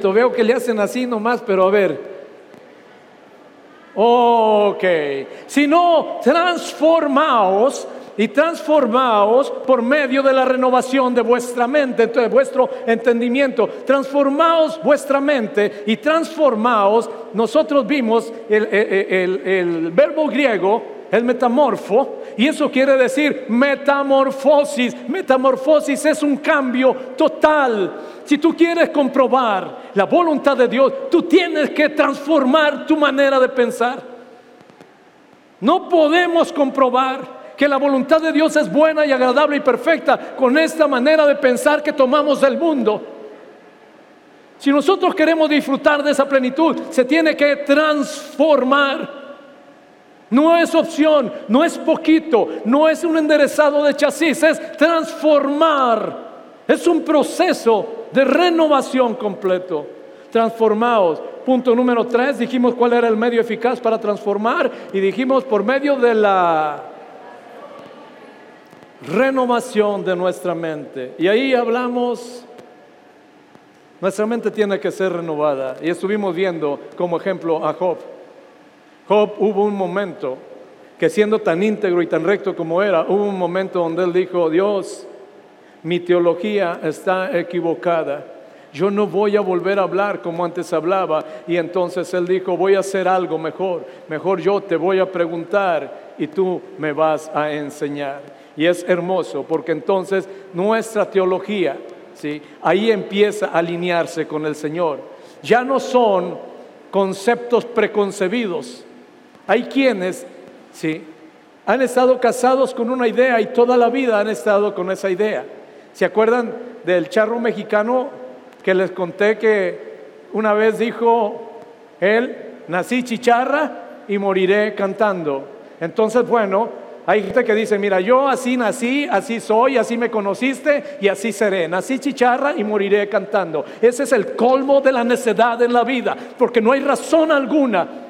Veo que le hacen así nomás, pero a ver. Ok, sino transformaos y transformaos por medio de la renovación de vuestra mente, de vuestro entendimiento. Transformaos vuestra mente y transformaos. Nosotros vimos el, el verbo griego, el metamorfo, y eso quiere decir metamorfosis. Metamorfosis es un cambio total. Si tú quieres comprobar la voluntad de Dios, tú tienes que transformar tu manera de pensar. No podemos comprobar que la voluntad de Dios es buena y agradable y perfecta con esta manera de pensar que tomamos del mundo. Si nosotros queremos disfrutar de esa plenitud, se tiene que transformar. No es opción, no es poquito, no es un enderezado de chasis, es transformar. Es un proceso de renovación completo. Transformados. Punto número tres, dijimos cuál era el medio eficaz para transformar y dijimos por medio de la renovación de nuestra mente. Y ahí hablamos, nuestra mente tiene que ser renovada. Y estuvimos viendo como ejemplo a Job. Job hubo un momento que siendo tan íntegro y tan recto como era, hubo un momento donde él dijo, Dios, mi teología está equivocada. Yo no voy a volver a hablar como antes hablaba. Y entonces él dijo, voy a hacer algo mejor. Mejor yo te voy a preguntar y tú me vas a enseñar. Y es hermoso porque entonces nuestra teología, ¿sí? ahí empieza a alinearse con el Señor. Ya no son conceptos preconcebidos. Hay quienes ¿sí? han estado casados con una idea y toda la vida han estado con esa idea. ¿Se acuerdan del charro mexicano que les conté que una vez dijo él, nací chicharra y moriré cantando? Entonces, bueno, hay gente que dice, mira, yo así nací, así soy, así me conociste y así seré. Nací chicharra y moriré cantando. Ese es el colmo de la necedad en la vida, porque no hay razón alguna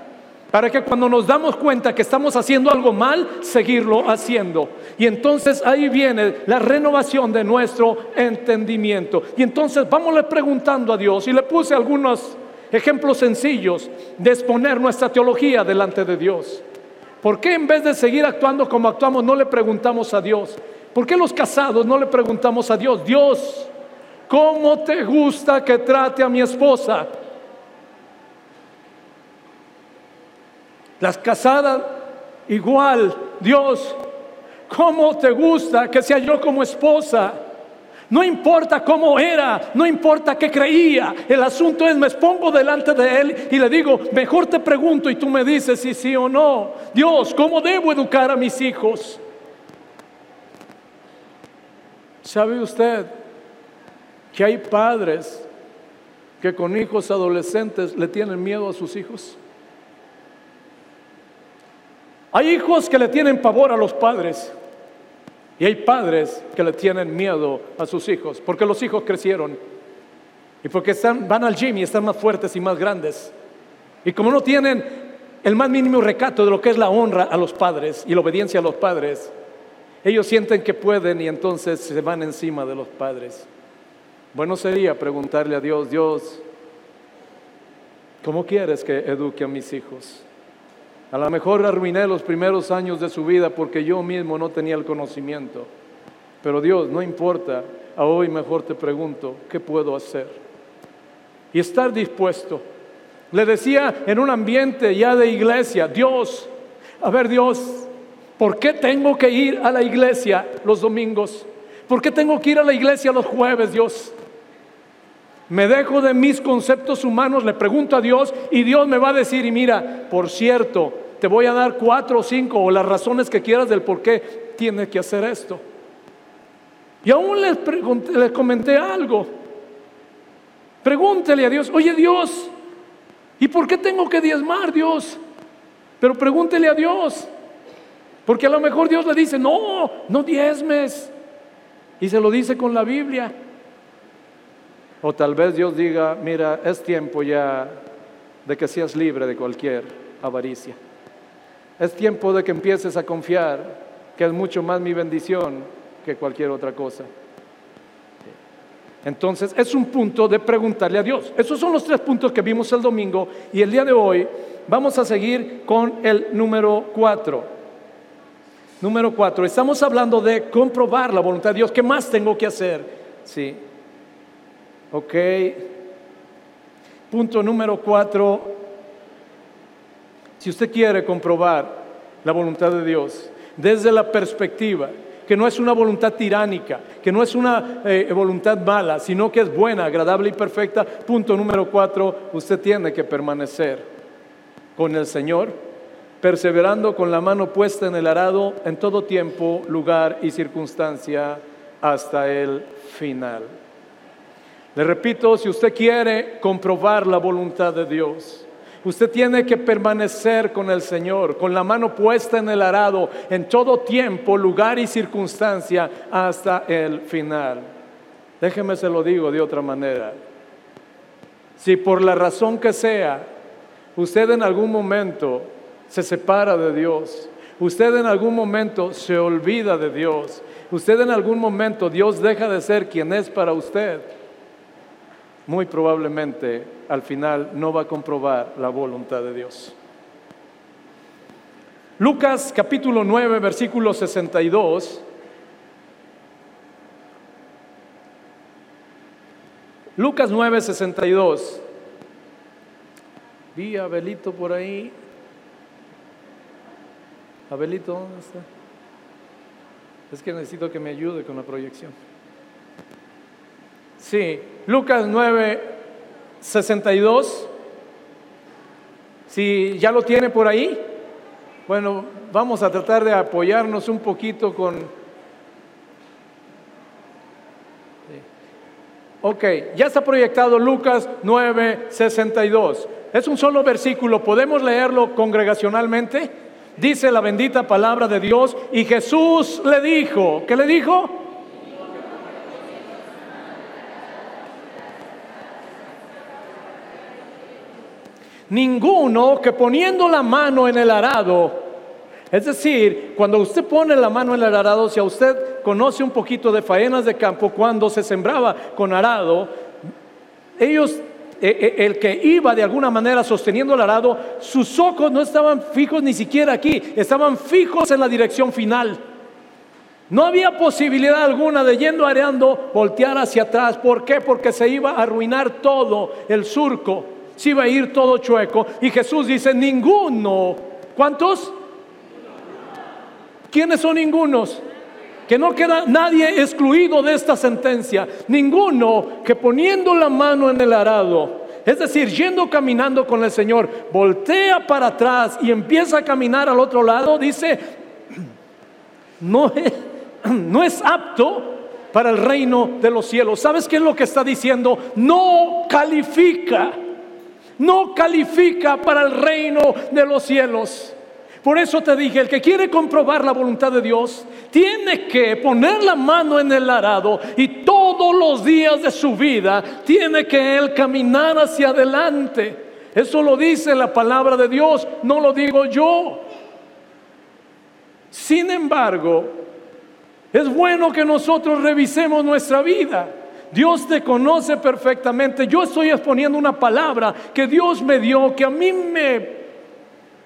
para que cuando nos damos cuenta que estamos haciendo algo mal, seguirlo haciendo. Y entonces ahí viene la renovación de nuestro entendimiento. Y entonces vamos preguntando a Dios y le puse algunos ejemplos sencillos de exponer nuestra teología delante de Dios. ¿Por qué en vez de seguir actuando como actuamos no le preguntamos a Dios? ¿Por qué los casados no le preguntamos a Dios? Dios, ¿cómo te gusta que trate a mi esposa? Las casadas igual, Dios, ¿cómo te gusta que sea yo como esposa? No importa cómo era, no importa qué creía. El asunto es, me expongo delante de Él y le digo, mejor te pregunto y tú me dices si sí o no. Dios, ¿cómo debo educar a mis hijos? ¿Sabe usted que hay padres que con hijos adolescentes le tienen miedo a sus hijos? Hay hijos que le tienen pavor a los padres. Y hay padres que le tienen miedo a sus hijos, porque los hijos crecieron y porque van al gym y están más fuertes y más grandes. Y como no tienen el más mínimo recato de lo que es la honra a los padres y la obediencia a los padres, ellos sienten que pueden y entonces se van encima de los padres. Bueno sería preguntarle a Dios, Dios, ¿cómo quieres que eduque a mis hijos? A lo mejor arruiné los primeros años de su vida porque yo mismo no tenía el conocimiento. Pero Dios, no importa, a hoy mejor te pregunto, ¿qué puedo hacer? Y estar dispuesto. Le decía en un ambiente ya de iglesia, Dios, a ver Dios, ¿por qué tengo que ir a la iglesia los domingos? ¿Por qué tengo que ir a la iglesia los jueves, Dios? Me dejo de mis conceptos humanos, le pregunto a Dios y Dios me va a decir, y mira, por cierto, te voy a dar cuatro o cinco o las razones que quieras del por qué tienes que hacer esto. Y aún les, comenté algo. Pregúntele a Dios, oye Dios, ¿y por qué tengo que diezmar Dios? Pero pregúntele a Dios. Porque a lo mejor Dios le dice, no, no diezmes. Y se lo dice con la Biblia. O tal vez Dios diga, mira, es tiempo ya de que seas libre de cualquier avaricia. Es tiempo de que empieces a confiar que es mucho más mi bendición que cualquier otra cosa. Entonces es un punto de preguntarle a Dios. Esos son los tres puntos que vimos el domingo y el día de hoy vamos a seguir con el número cuatro. Número cuatro, estamos hablando de comprobar la voluntad de Dios. ¿Qué más tengo que hacer? Sí. Ok. Punto número cuatro. Si usted quiere comprobar la voluntad de Dios desde la perspectiva que no es una voluntad tiránica, que no es una eh, voluntad mala, sino que es buena, agradable y perfecta. Punto número cuatro, usted tiene que permanecer con el Señor, perseverando con la mano puesta en el arado en todo tiempo, lugar y circunstancia hasta el final. Le repito, si usted quiere comprobar la voluntad de Dios, Usted tiene que permanecer con el Señor, con la mano puesta en el arado, en todo tiempo, lugar y circunstancia, hasta el final. Déjeme se lo digo de otra manera. Si por la razón que sea, usted en algún momento se separa de Dios, usted en algún momento se olvida de Dios, usted en algún momento Dios deja de ser quien es para usted, muy probablemente al final no va a comprobar la voluntad de Dios. Lucas capítulo 9, versículo 62. Lucas 9, 62. Vi a Abelito por ahí. Abelito, ¿dónde está? Es que necesito que me ayude con la proyección. Sí, Lucas 9, 62. Si ya lo tiene por ahí, bueno, vamos a tratar de apoyarnos un poquito con... Ok, ya está proyectado Lucas 9, 62. Es un solo versículo, ¿podemos leerlo congregacionalmente? Dice la bendita palabra de Dios y Jesús le dijo, ¿qué le dijo? Ninguno que poniendo la mano en el arado, es decir, cuando usted pone la mano en el arado, si a usted conoce un poquito de faenas de campo, cuando se sembraba con arado, ellos, eh, eh, el que iba de alguna manera sosteniendo el arado, sus ojos no estaban fijos ni siquiera aquí, estaban fijos en la dirección final. No había posibilidad alguna de yendo areando voltear hacia atrás. ¿Por qué? Porque se iba a arruinar todo el surco si iba a ir todo chueco. Y Jesús dice, ninguno. ¿Cuántos? ¿Quiénes son ningunos? Que no queda nadie excluido de esta sentencia. Ninguno que poniendo la mano en el arado, es decir, yendo caminando con el Señor, voltea para atrás y empieza a caminar al otro lado, dice, no es, no es apto para el reino de los cielos. ¿Sabes qué es lo que está diciendo? No califica no califica para el reino de los cielos. Por eso te dije, el que quiere comprobar la voluntad de Dios, tiene que poner la mano en el arado y todos los días de su vida tiene que él caminar hacia adelante. Eso lo dice la palabra de Dios, no lo digo yo. Sin embargo, es bueno que nosotros revisemos nuestra vida. Dios te conoce perfectamente. Yo estoy exponiendo una palabra que Dios me dio, que a mí me,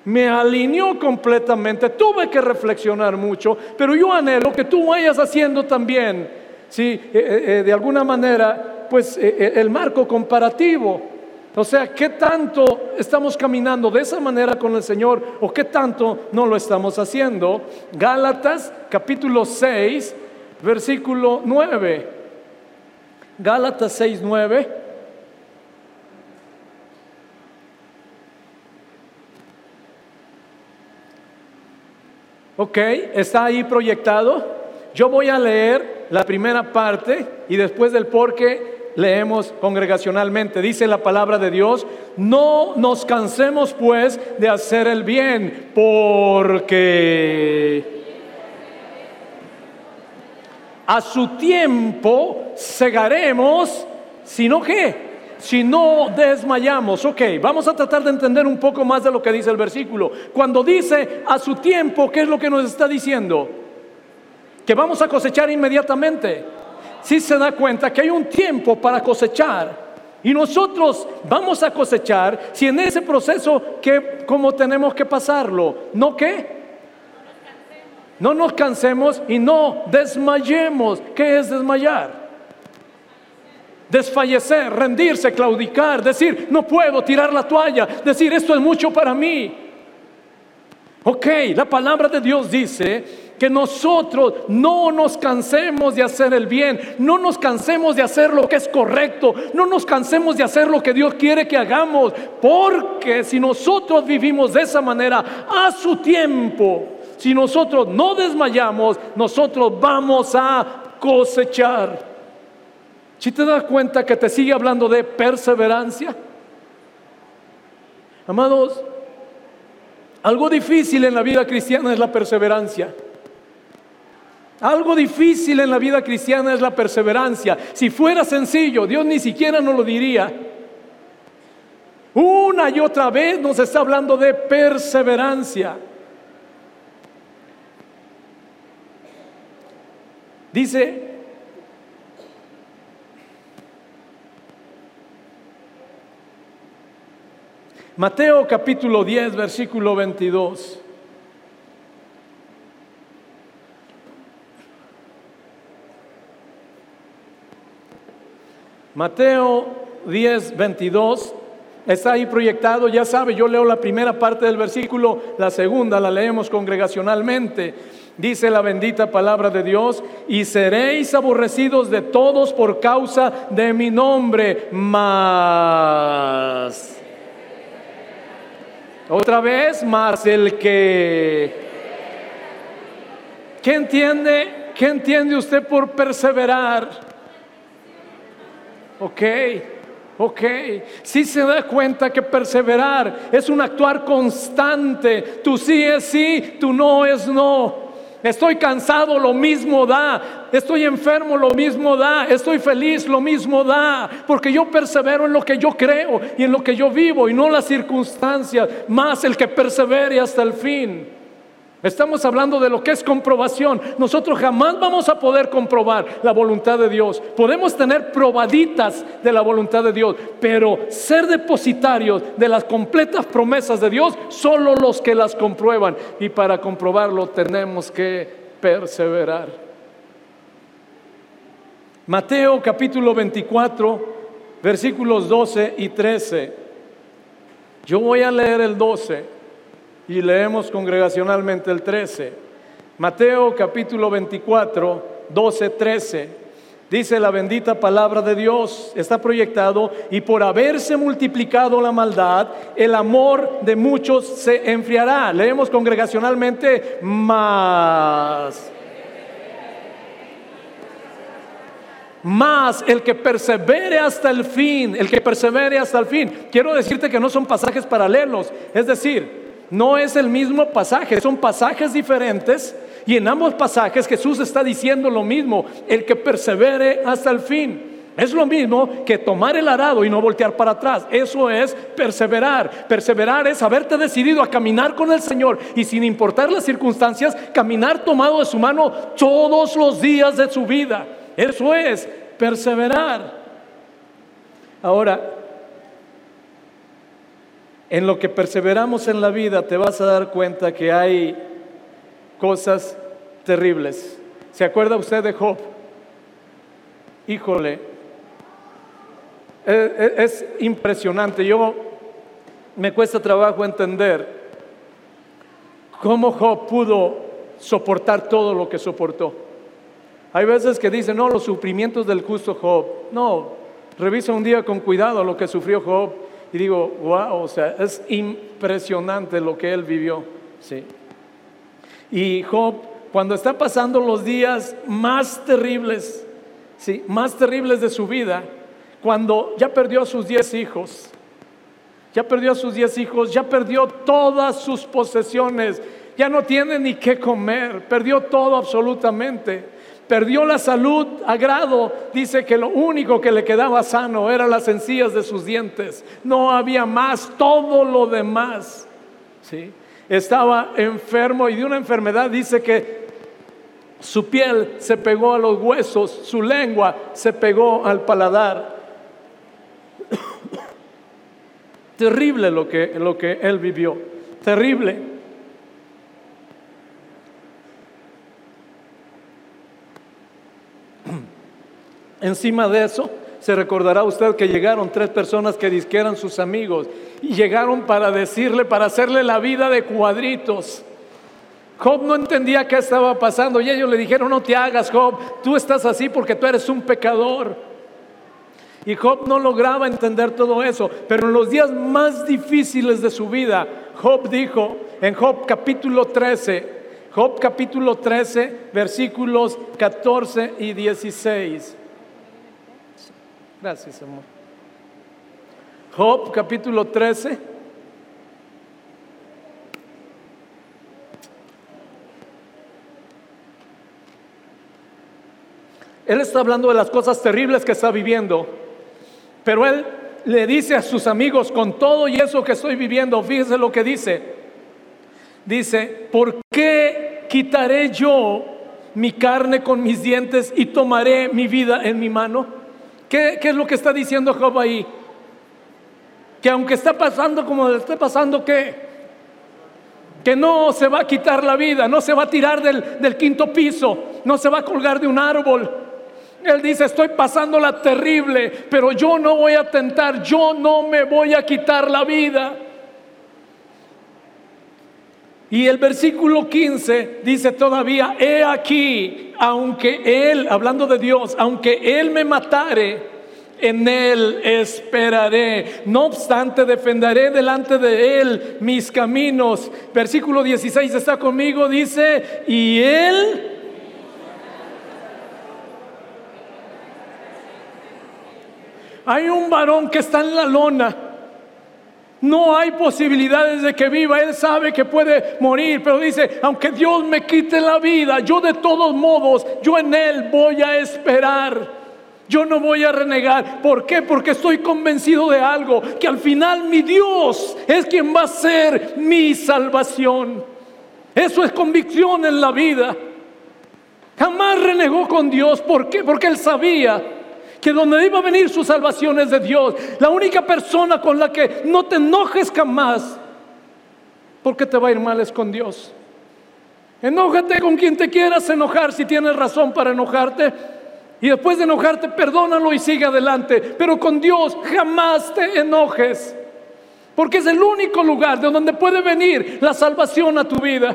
me alineó completamente. Tuve que reflexionar mucho, pero yo anhelo que tú vayas haciendo también, ¿sí? Eh, eh, eh, de alguna manera, pues el marco comparativo. O sea, ¿qué tanto estamos caminando de esa manera con el Señor o qué tanto no lo estamos haciendo? Gálatas capítulo 6, versículo 9. Gálatas 6:9. Ok, está ahí proyectado. Yo voy a leer la primera parte y después del por qué leemos congregacionalmente. Dice la palabra de Dios, no nos cansemos pues de hacer el bien, porque a su tiempo segaremos, sino que, si no desmayamos. Ok, vamos a tratar de entender un poco más de lo que dice el versículo. Cuando dice a su tiempo, ¿qué es lo que nos está diciendo? Que vamos a cosechar inmediatamente. sí se da cuenta que hay un tiempo para cosechar. Y nosotros vamos a cosechar si en ese proceso que como tenemos que pasarlo, ¿no qué? No nos cansemos y no desmayemos. ¿Qué es desmayar? Desfallecer, rendirse, claudicar, decir, no puedo tirar la toalla, decir, esto es mucho para mí. Ok, la palabra de Dios dice que nosotros no nos cansemos de hacer el bien, no nos cansemos de hacer lo que es correcto, no nos cansemos de hacer lo que Dios quiere que hagamos, porque si nosotros vivimos de esa manera a su tiempo, si nosotros no desmayamos, nosotros vamos a cosechar. Si te das cuenta que te sigue hablando de perseverancia, amados, algo difícil en la vida cristiana es la perseverancia. Algo difícil en la vida cristiana es la perseverancia. Si fuera sencillo, Dios ni siquiera nos lo diría. Una y otra vez nos está hablando de perseverancia. Dice, Mateo capítulo 10, versículo 22. Mateo 10, 22. Está ahí proyectado, ya sabe, yo leo la primera parte del versículo, la segunda la leemos congregacionalmente. Dice la bendita palabra de Dios, y seréis aborrecidos de todos por causa de mi nombre, más. Otra vez, más el que... ¿Qué entiende? ¿Qué entiende usted por perseverar? Ok, ok. Si se da cuenta que perseverar es un actuar constante. Tu sí es sí, tu no es no. Estoy cansado, lo mismo da. Estoy enfermo, lo mismo da. Estoy feliz, lo mismo da. Porque yo persevero en lo que yo creo y en lo que yo vivo y no las circunstancias. Más el que persevere hasta el fin. Estamos hablando de lo que es comprobación. Nosotros jamás vamos a poder comprobar la voluntad de Dios. Podemos tener probaditas de la voluntad de Dios, pero ser depositarios de las completas promesas de Dios, solo los que las comprueban. Y para comprobarlo tenemos que perseverar. Mateo capítulo 24, versículos 12 y 13. Yo voy a leer el 12 y leemos congregacionalmente el 13. Mateo capítulo 24, 12, 13. Dice la bendita palabra de Dios, está proyectado, y por haberse multiplicado la maldad, el amor de muchos se enfriará. Leemos congregacionalmente más. Más el que persevere hasta el fin, el que persevere hasta el fin. Quiero decirte que no son pasajes paralelos, es decir, no es el mismo pasaje, son pasajes diferentes y en ambos pasajes Jesús está diciendo lo mismo, el que persevere hasta el fin. Es lo mismo que tomar el arado y no voltear para atrás. Eso es perseverar. Perseverar es haberte decidido a caminar con el Señor y sin importar las circunstancias, caminar tomado de su mano todos los días de su vida. Eso es perseverar. Ahora, en lo que perseveramos en la vida te vas a dar cuenta que hay cosas terribles. ¿Se acuerda usted de Job? Híjole, e, e, es, impresionante. Yo me cuesta trabajo entender cómo Job pudo soportar todo lo que soportó. Hay veces que dicen, no, los sufrimientos del justo Job. No, revisa un día con cuidado lo que sufrió Job y digo, wow, o sea, es impresionante lo que él vivió. Sí. Y Job, cuando está pasando los días más terribles, sí, más terribles de su vida, cuando ya perdió a sus diez hijos, ya perdió a sus diez hijos, ya perdió todas sus posesiones, ya no tiene ni qué comer, perdió todo absolutamente perdió la salud a grado, dice que lo único que le quedaba sano eran las encías de sus dientes, no había más, todo lo demás. ¿sí? Estaba enfermo y de una enfermedad dice que Su piel se pegó a los huesos, su lengua se pegó al paladar. Terrible lo que, lo que él vivió, terrible. Encima de eso, se recordará usted que llegaron tres personas que eran sus amigos y llegaron para decirle, para hacerle la vida de cuadritos. Job no entendía qué estaba pasando y ellos le dijeron, no te hagas Job, tú estás así porque tú eres un pecador. Y Job no lograba entender todo eso, pero en los días más difíciles de su vida, Job dijo en Job capítulo 13, Job capítulo 13, versículos 14 y 16. Gracias, amor. Job capítulo 13. Él está hablando de las cosas terribles que está viviendo, pero él le dice a sus amigos, con todo y eso que estoy viviendo, fíjese lo que dice. Dice, ¿por qué quitaré yo mi carne con mis dientes y tomaré mi vida en mi mano? ¿Qué, es lo que está diciendo Job ahí? Que aunque está pasando como le esté pasando, ¿qué? Que no se va a quitar la vida, no se va a tirar del, del quinto piso, no se va a colgar de un árbol. Él dice, estoy pasando la terrible, pero yo no voy a tentar, yo no me voy a quitar la vida. Y el versículo 15 dice todavía, he aquí, aunque Él, hablando de Dios, aunque Él me matare, en Él esperaré. No obstante, defenderé delante de Él mis caminos. Versículo 16 está conmigo, dice, y Él... Hay un varón que está en la lona no hay posibilidades de que viva. Él sabe que puede morir, pero dice, aunque Dios me quite la vida, yo de todos modos, yo en Él voy a esperar. Yo no voy a renegar. ¿Por qué? Porque estoy convencido de algo, que al final mi Dios es quien va a ser mi salvación. Eso es convicción en la vida. Jamás renegó con Dios. ¿Por qué? Porque Él sabía que donde iba a venir su salvación es de Dios. La única persona con la que no te enojes jamás, porque te va a ir mal es con Dios. Enójate con quien te quieras enojar si tienes razón para enojarte. Y después de enojarte, perdónalo y sigue adelante. Pero con Dios jamás te enojes. Porque es el único lugar de donde puede venir la salvación a tu vida.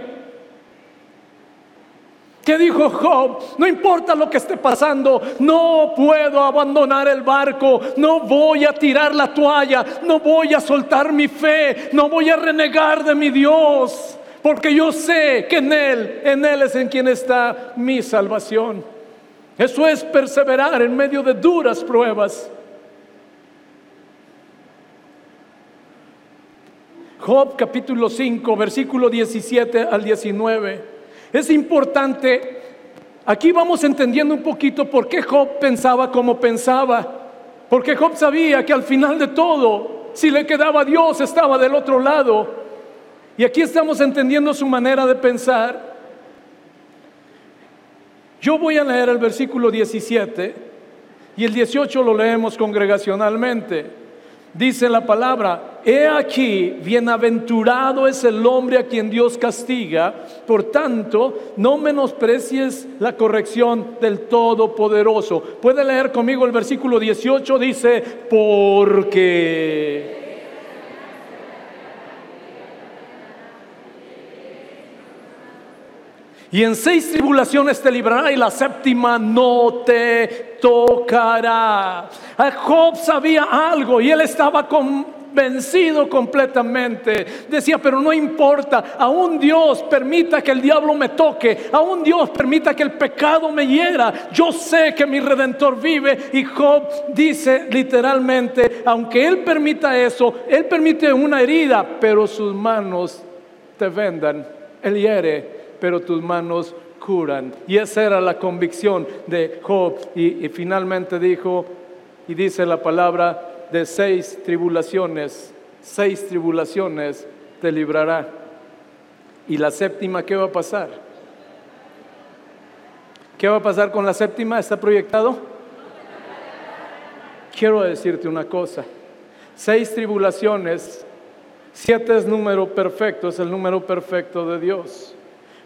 ¿Qué dijo Job? No importa lo que esté pasando, no puedo abandonar el barco, no voy a tirar la toalla, no voy a soltar mi fe, no voy a renegar de mi Dios, porque yo sé que en Él, en Él es en quien está mi salvación. Eso es perseverar en medio de duras pruebas. Job capítulo 5, versículo 17 al 19. Es importante, aquí vamos entendiendo un poquito por qué Job pensaba como pensaba. Porque Job sabía que al final de todo, si le quedaba Dios, estaba del otro lado. Y aquí estamos entendiendo su manera de pensar. Yo voy a leer el versículo 17 y el 18 lo leemos congregacionalmente. Dice la palabra, he aquí, bienaventurado es el hombre a quien Dios castiga, por tanto, no menosprecies la corrección del Todopoderoso. Puede leer conmigo el versículo 18, dice, porque... Y en seis tribulaciones te librará y la séptima no te tocará. Job sabía algo y él estaba convencido completamente. Decía, pero no importa, aún Dios permita que el diablo me toque, aún Dios permita que el pecado me hiera. Yo sé que mi redentor vive y Job dice literalmente, aunque él permita eso, él permite una herida, pero sus manos te vendan. Él hiere pero tus manos curan. Y esa era la convicción de Job. Y, finalmente dijo, y dice la palabra, de seis tribulaciones, seis tribulaciones te librará. Y la séptima, ¿qué va a pasar? ¿Qué va a pasar con la séptima? ¿Está proyectado? Quiero decirte una cosa. Seis tribulaciones, siete es número perfecto, es el número perfecto de Dios.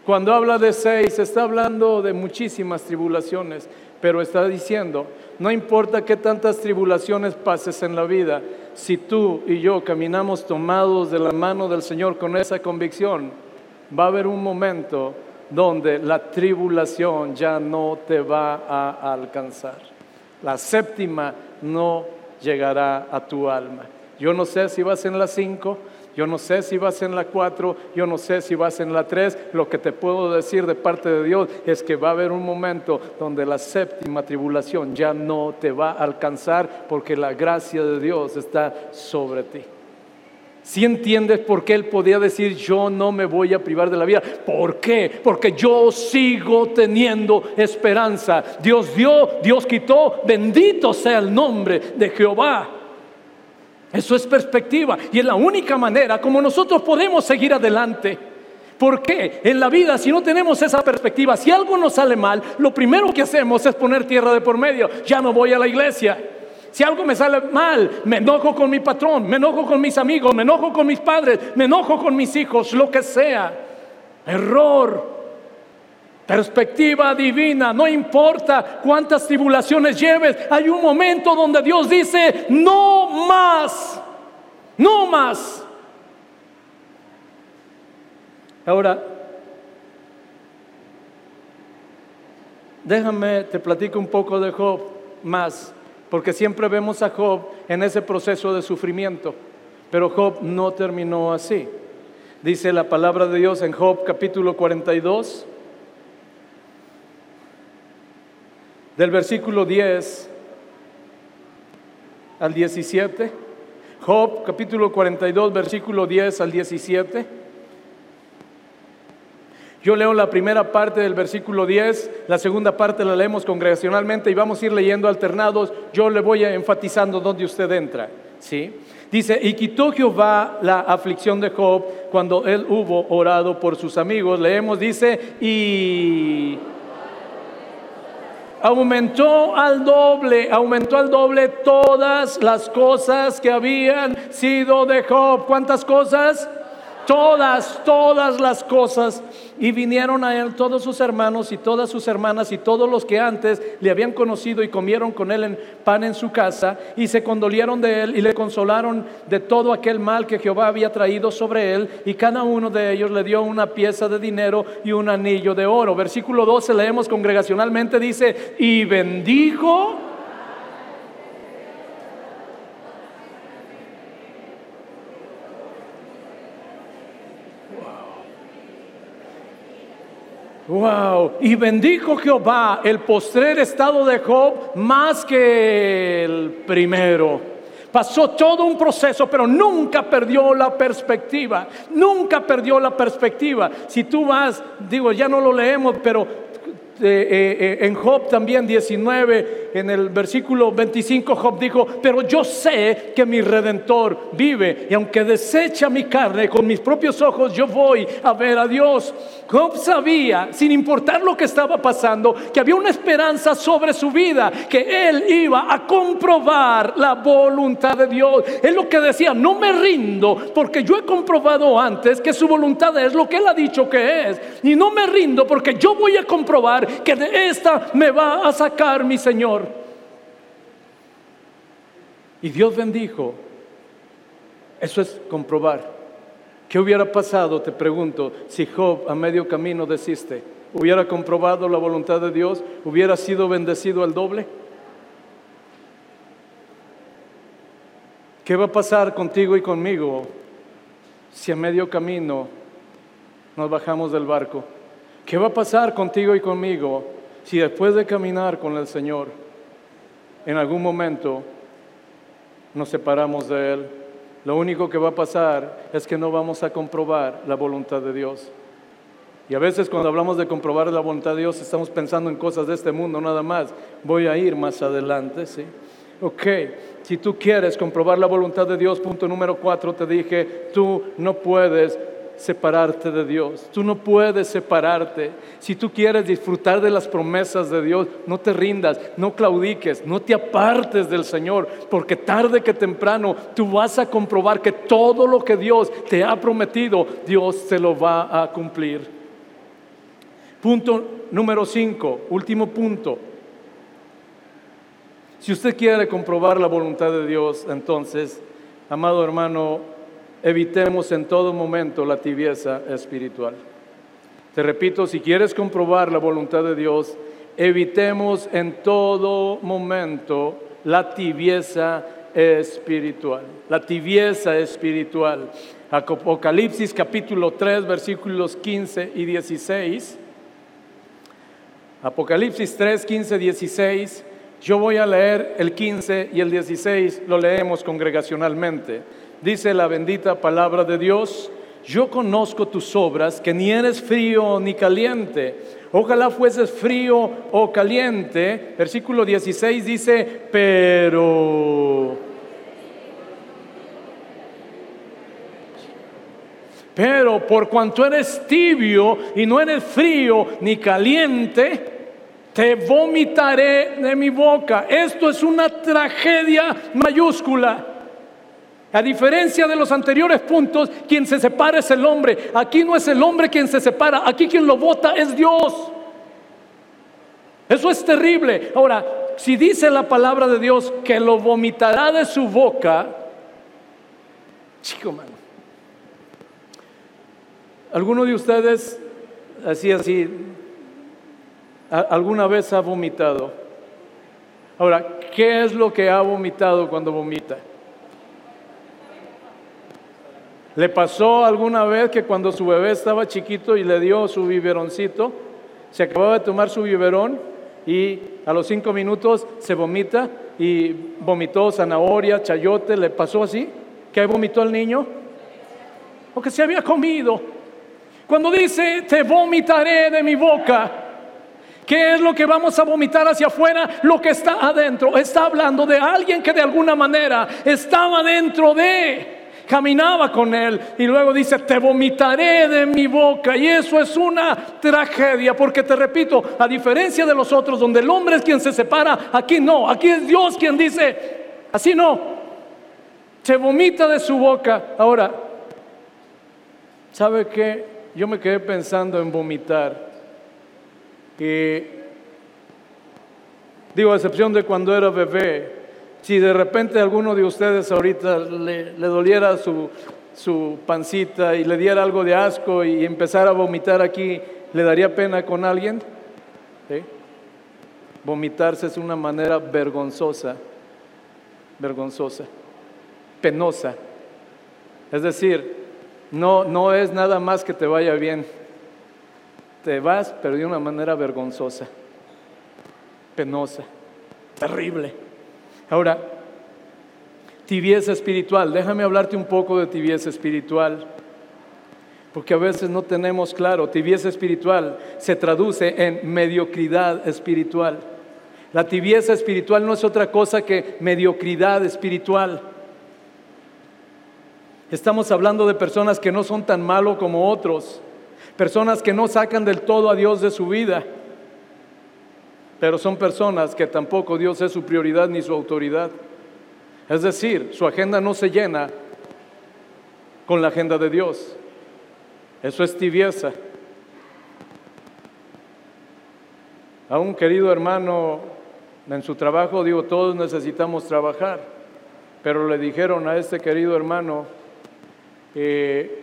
Cuando habla de seis, está hablando de muchísimas tribulaciones, pero está diciendo, no importa qué tantas tribulaciones pases en la vida, si tú y yo caminamos tomados de la mano del Señor con esa convicción, va a haber un momento donde la tribulación ya no te va a alcanzar. La séptima no llegará a tu alma. Yo no sé si vas en la cinco, yo no sé si vas en la cuatro, yo no sé si vas en la tres. Lo que te puedo decir de parte de Dios es que va a haber un momento donde la séptima tribulación ya no te va a alcanzar porque la gracia de Dios está sobre ti. Si entiendes por qué él podía decir yo no me voy a privar de la vida. ¿Por qué? Porque yo sigo teniendo esperanza. Dios dio, Dios quitó. Bendito sea el nombre de Jehová. Eso es perspectiva y es la única manera como nosotros podemos seguir adelante. ¿Por qué? En la vida, si no tenemos esa perspectiva, si algo nos sale mal, lo primero que hacemos es poner tierra de por medio. Ya no voy a la iglesia. Si algo me sale mal, me enojo con mi patrón, me enojo con mis amigos, me enojo con mis padres, me enojo con mis hijos, lo que sea. Error. Perspectiva divina, no importa cuántas tribulaciones lleves, hay un momento donde Dios dice, no más, no más. Ahora, déjame, te platico un poco de Job más porque siempre vemos a Job en ese proceso de sufrimiento, pero Job no terminó así. Dice la palabra de Dios en Job capítulo 42, del versículo 10 al 17. Job capítulo 42, versículo 10 al 17. Yo leo la primera parte del versículo 10, la segunda parte la leemos congregacionalmente y vamos a ir leyendo alternados. Yo le voy enfatizando donde usted entra. ¿sí? Dice, y quitó Jehová la aflicción de Job cuando él hubo orado por sus amigos. Leemos, dice, y aumentó al doble, aumentó al doble todas las cosas que habían sido de Job. ¿Cuántas cosas? Todas, todas las cosas. Y vinieron a él todos sus hermanos y todas sus hermanas y todos los que antes le habían conocido y comieron con él en pan en su casa y se condolieron de él y le consolaron de todo aquel mal que Jehová había traído sobre él y cada uno de ellos le dio una pieza de dinero y un anillo de oro. Versículo 12 leemos congregacionalmente dice, y bendijo Wow, y bendijo Jehová el postrer estado de Job más que el primero. Pasó todo un proceso, pero nunca perdió la perspectiva. Nunca perdió la perspectiva. Si tú vas, digo, ya no lo leemos, pero eh, eh, en Job también 19, en el versículo 25, Job dijo, pero yo sé que mi redentor vive y aunque desecha mi carne con mis propios ojos, yo voy a ver a Dios. Job sabía, sin importar lo que estaba pasando, que había una esperanza sobre su vida, que él iba a comprobar la voluntad de Dios. Es lo que decía, no me rindo porque yo he comprobado antes que su voluntad es lo que él ha dicho que es. Y no me rindo porque yo voy a comprobar que de esta me va a sacar mi Señor. Y Dios bendijo. Eso es comprobar. ¿Qué hubiera pasado, te pregunto, si Job a medio camino desiste? ¿Hubiera comprobado la voluntad de Dios? ¿Hubiera sido bendecido al doble? ¿Qué va a pasar contigo y conmigo si a medio camino nos bajamos del barco? ¿Qué va a pasar contigo y conmigo si después de caminar con el Señor, en algún momento nos separamos de Él? Lo único que va a pasar es que no vamos a comprobar la voluntad de Dios. Y a veces cuando hablamos de comprobar la voluntad de Dios estamos pensando en cosas de este mundo nada más. Voy a ir más adelante, ¿sí? Ok, si tú quieres comprobar la voluntad de Dios, punto número cuatro, te dije, tú no puedes separarte de Dios. Tú no puedes separarte. Si tú quieres disfrutar de las promesas de Dios, no te rindas, no claudiques, no te apartes del Señor, porque tarde que temprano tú vas a comprobar que todo lo que Dios te ha prometido, Dios se lo va a cumplir. Punto número 5, último punto. Si usted quiere comprobar la voluntad de Dios, entonces, amado hermano, evitemos en todo momento la tibieza espiritual. Te repito, si quieres comprobar la voluntad de Dios, evitemos en todo momento la tibieza espiritual. La tibieza espiritual. Apocalipsis capítulo 3 versículos 15 y 16. Apocalipsis 3, 15, 16 yo voy a leer el 15 y el 16, lo leemos congregacionalmente. Dice la bendita palabra de Dios, yo conozco tus obras, que ni eres frío ni caliente. Ojalá fueses frío o caliente. Versículo 16 dice, pero... Pero por cuanto eres tibio y no eres frío ni caliente, te vomitaré de mi boca. Esto es una tragedia mayúscula. A diferencia de los anteriores puntos, quien se separa es el hombre. Aquí no es el hombre quien se separa, aquí quien lo vota es Dios. Eso es terrible. Ahora, si dice la palabra de Dios que lo vomitará de su boca, chico mano. ¿Alguno de ustedes, así, así, alguna vez ha vomitado. Ahora, ¿qué es lo que ha vomitado cuando vomita? ¿Le pasó alguna vez que cuando su bebé estaba chiquito y le dio su biberoncito, se acababa de tomar su biberón y a los cinco minutos se vomita y vomitó zanahoria, chayote, ¿le pasó así? ¿Qué vomitó el niño? Porque se había comido. Cuando dice, te vomitaré de mi boca, ¿Qué es lo que vamos a vomitar hacia afuera? Lo que está adentro. Está hablando de alguien que de alguna manera estaba dentro de, caminaba con él y luego dice, te vomitaré de mi boca. Y eso es una tragedia, porque te repito, a diferencia de los otros, donde el hombre es quien se separa, aquí no, aquí es Dios quien dice, así no, te vomita de su boca. Ahora, ¿sabe qué? Yo me quedé pensando en vomitar que, digo, a excepción de cuando era bebé, si de repente alguno de ustedes ahorita le, doliera su, su pancita y le diera algo de asco y empezara a vomitar aquí, ¿le daría pena con alguien? Vomitarse es una manera vergonzosa, vergonzosa, penosa. Es decir, no, no es nada más que te vaya bien, te vas, pero de una manera vergonzosa, penosa, terrible. Ahora, tibieza espiritual, déjame hablarte un poco de tibieza espiritual, porque a veces no tenemos claro, tibieza espiritual se traduce en mediocridad espiritual. La tibieza espiritual no es otra cosa que mediocridad espiritual. Estamos hablando de personas que no son tan malos como otros, Personas que no sacan del todo a Dios de su vida, pero son personas que tampoco Dios es su prioridad ni su autoridad. Es decir, su agenda no se llena con la agenda de Dios. Eso es tibieza. A un querido hermano en su trabajo, digo, todos necesitamos trabajar, pero le dijeron a este querido hermano, eh,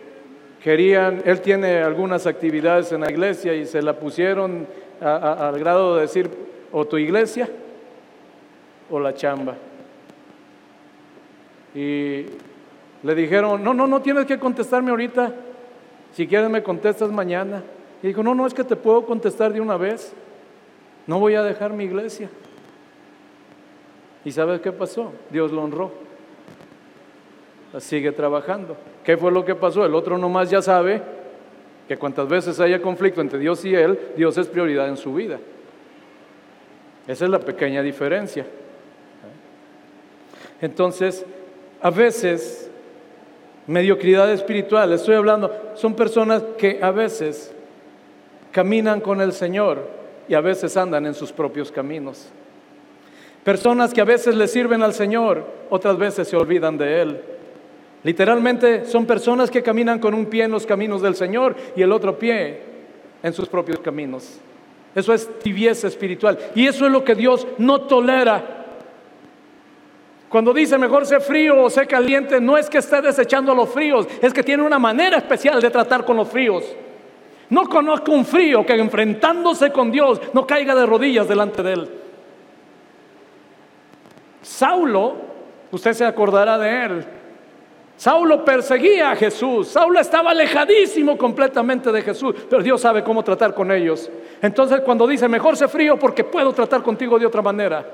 querían, él tiene algunas actividades en la iglesia y se la pusieron al grado de decir, o tu iglesia o la chamba. Y le dijeron, no, no, no tienes que contestarme ahorita, si quieres me contestas mañana. Y dijo, no, no, es que te puedo contestar de una vez, no voy a dejar mi iglesia. ¿Y sabes qué pasó? Dios lo honró. Sigue trabajando. ¿Qué fue lo que pasó? El otro nomás ya sabe que cuantas veces haya conflicto entre Dios y él, Dios es prioridad en su vida. Esa es la pequeña diferencia. Entonces, a veces Mediocridad espiritual, estoy hablando, son personas que a veces caminan con el Señor y a veces andan en sus propios caminos. Personas que a veces le sirven al Señor, otras veces se olvidan de Él. Literalmente son personas que caminan con un pie en los caminos del Señor y el otro pie en sus propios caminos. Eso es tibieza espiritual. Y eso es lo que Dios no tolera. Cuando dice mejor sé frío o sé caliente, no es que esté desechando los fríos, es que tiene una manera especial de tratar con los fríos. No conozco un frío que enfrentándose con Dios no caiga de rodillas delante de Él. Saulo, usted se acordará de él, Saulo perseguía a Jesús, Saulo estaba alejadísimo completamente de Jesús, pero Dios sabe cómo tratar con ellos. Entonces cuando dice, mejor sé frío porque puedo tratar contigo de otra manera,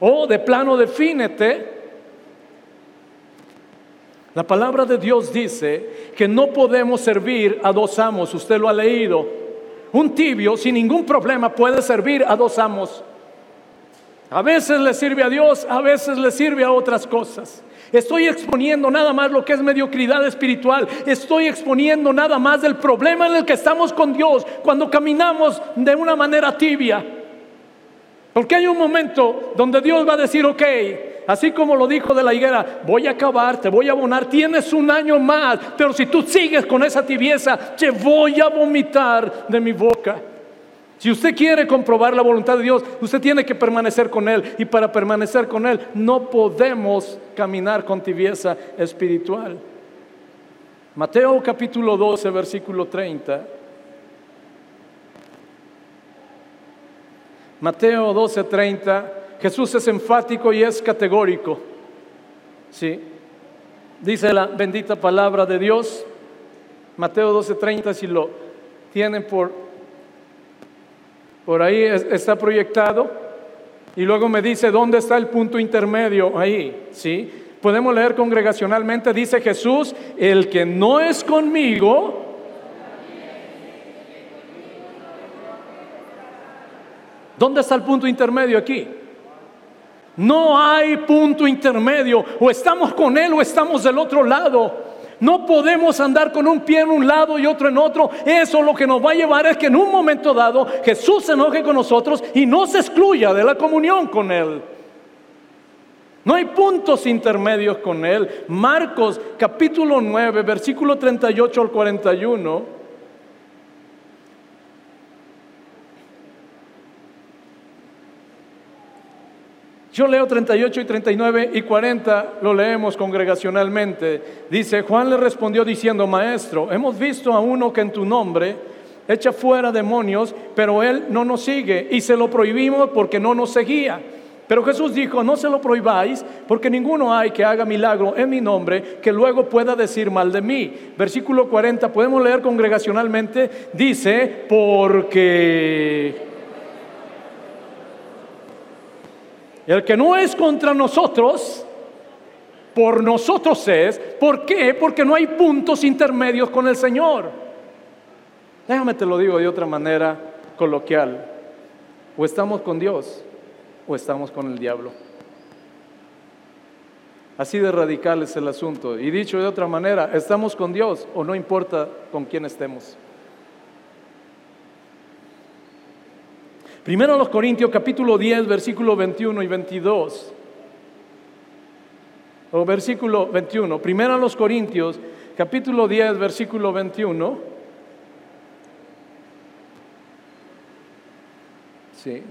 o de plano defínete, la palabra de Dios dice que no podemos servir a dos amos, usted lo ha leído. Un tibio sin ningún problema puede servir a dos amos. A veces le sirve a Dios, a veces le sirve a otras cosas. Estoy exponiendo nada más lo que es mediocridad espiritual. Estoy exponiendo nada más del problema en el que estamos con Dios cuando caminamos de una manera tibia. Porque hay un momento donde Dios va a decir, ok, así como lo dijo de la higuera, voy a acabar, te voy a abonar, tienes un año más, pero si tú sigues con esa tibieza, te voy a vomitar de mi boca. Si usted quiere comprobar la voluntad de Dios, usted tiene que permanecer con Él. Y para permanecer con Él no podemos caminar con tibieza espiritual. Mateo capítulo 12, versículo 30. Mateo 12, 30. Jesús es enfático y es categórico. Sí. Dice la bendita palabra de Dios. Mateo 12, 30, si lo tienen por por ahí está proyectado. Y luego me dice, ¿dónde está el punto intermedio? Ahí, ¿sí? Podemos leer congregacionalmente, dice Jesús, el que no es conmigo, ¿Dónde está el punto intermedio aquí? No hay punto intermedio. O estamos con Él o estamos del otro lado. No podemos andar con un pie en un lado y otro en otro. Eso lo que nos va a llevar es que en un momento dado Jesús se enoje con nosotros y no se excluya de la comunión con Él. No hay puntos intermedios con Él. Marcos capítulo 9, versículo 38 al 41 Yo leo 38 y 39 y 40, lo leemos congregacionalmente. Dice, Juan le respondió diciendo, Maestro, hemos visto a uno que en tu nombre echa fuera demonios, pero él no nos sigue y se lo prohibimos porque no nos seguía. Pero Jesús dijo, no se lo prohibáis, porque ninguno hay que haga milagro en mi nombre que luego pueda decir mal de mí. Versículo 40, podemos leer congregacionalmente, dice, porque El que no es contra nosotros, por nosotros es. ¿Por qué? Porque no hay puntos intermedios con el Señor. Déjame te lo digo de otra manera coloquial. O estamos con Dios o estamos con el diablo. Así de radical es el asunto. Y dicho de otra manera, estamos con Dios o no importa con quién estemos. Primero los Corintios capítulo 10, versículo 21 y 22. O versículo 21. Primero los Corintios capítulo 10, versículo 21. Sí.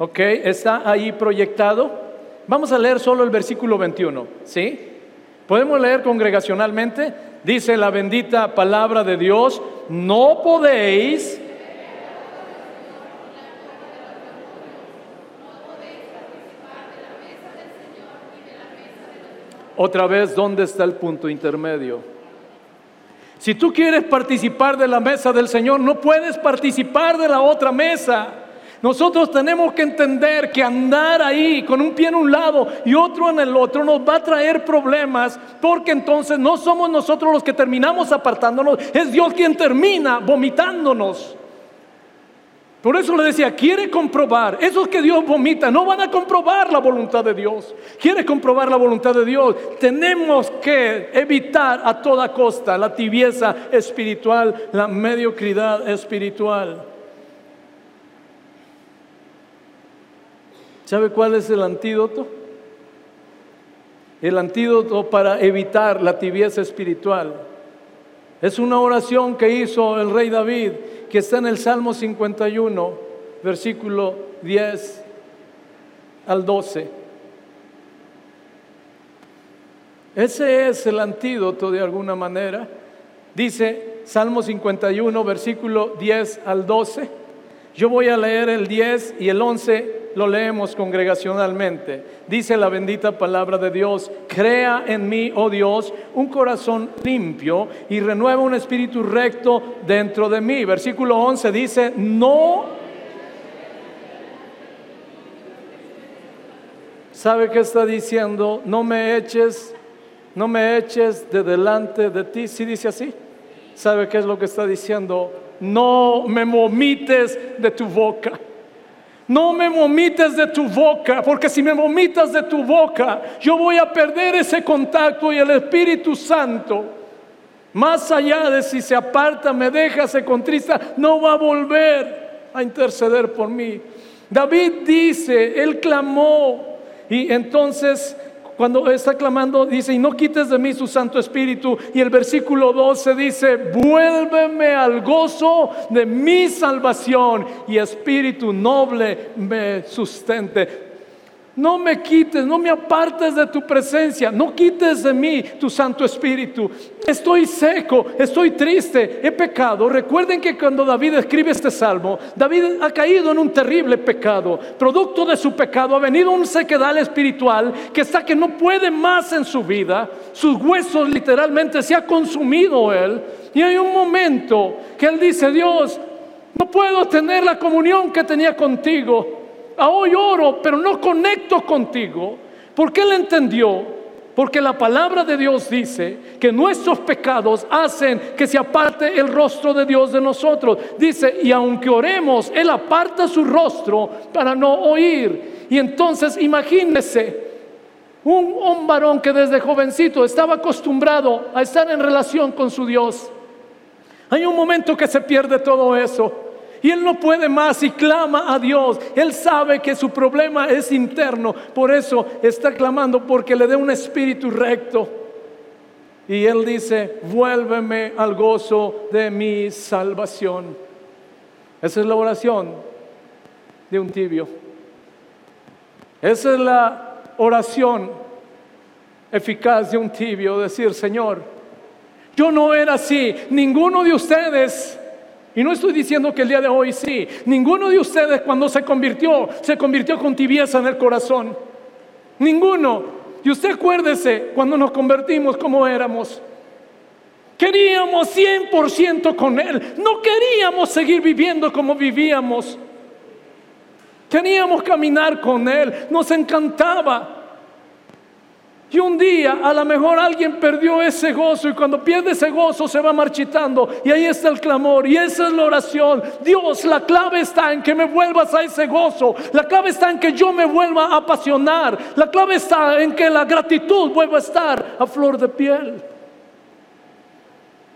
Ok, está ahí proyectado. Vamos a leer solo el versículo 21. ¿Sí? Podemos leer congregacionalmente. Dice la bendita palabra de Dios, no podéis Otra vez, ¿dónde está el punto intermedio? Si tú quieres participar de la mesa del Señor, no puedes participar de la otra mesa. Nosotros tenemos que entender que andar ahí con un pie en un lado y otro en el otro nos va a traer problemas porque entonces no somos nosotros los que terminamos apartándonos, es Dios quien termina vomitándonos. Por eso le decía, quiere comprobar, esos que Dios vomita no van a comprobar la voluntad de Dios. Quiere comprobar la voluntad de Dios. Tenemos que evitar a toda costa la tibieza espiritual, la mediocridad espiritual. ¿Sabe cuál es el antídoto? El antídoto para evitar la tibieza espiritual. Es una oración que hizo el rey David, que está en el Salmo 51, versículo 10 al 12. Ese es el antídoto de alguna manera. Dice Salmo 51, versículo 10 al 12. Yo voy a leer el 10 y el 11 lo leemos congregacionalmente. Dice la bendita palabra de Dios, crea en mí, oh Dios, un corazón limpio y renueva un espíritu recto dentro de mí. Versículo 11 dice, no... ¿Sabe qué está diciendo? No me eches, no me eches de delante de ti. ¿Sí dice así? ¿Sabe qué es lo que está diciendo? No me vomites de tu boca. No me vomites de tu boca, porque si me vomitas de tu boca, yo voy a perder ese contacto y el Espíritu Santo, más allá de si se aparta, me deja, se contrista, no va a volver a interceder por mí. David dice, él clamó y entonces cuando está clamando, dice, y no quites de mí su Santo Espíritu. Y el versículo 12 dice, vuélveme al gozo de mi salvación y espíritu noble me sustente. No me quites, no me apartes de tu presencia, no quites de mí tu Santo Espíritu. Estoy seco, estoy triste, he pecado. Recuerden que cuando David escribe este salmo, David ha caído en un terrible pecado. Producto de su pecado ha venido un sequedal espiritual que está que no puede más en su vida. Sus huesos literalmente se ha consumido él. Y hay un momento que él dice, Dios, no puedo tener la comunión que tenía contigo hoy oro, pero no conecto contigo. Porque él entendió porque la palabra de Dios dice que nuestros pecados hacen que se aparte el rostro de Dios de nosotros. Dice, y aunque oremos, Él aparta su rostro para no oír. Y entonces imagínese un, un varón que desde jovencito estaba acostumbrado a estar en relación con su Dios. Hay un momento que se pierde todo eso. Y él no puede más y clama a Dios. Él sabe que su problema es interno. Por eso está clamando porque le dé un espíritu recto. Y él dice, vuélveme al gozo de mi salvación. Esa es la oración de un tibio. Esa es la oración eficaz de un tibio. Decir, Señor, yo no era así. Ninguno de ustedes y no estoy diciendo que el día de hoy sí. Ninguno de ustedes cuando se convirtió, se convirtió con tibieza en el corazón. Ninguno. Y usted acuérdese cuando nos convertimos como éramos. Queríamos 100% con Él. No queríamos seguir viviendo como vivíamos. Queríamos caminar con Él. Nos encantaba. Y un día a lo mejor alguien perdió ese gozo y cuando pierde ese gozo se va marchitando y ahí está el clamor y esa es la oración. Dios, la clave está en que me vuelvas a ese gozo. La clave está en que yo me vuelva a apasionar. La clave está en que la gratitud vuelva a estar a flor de piel.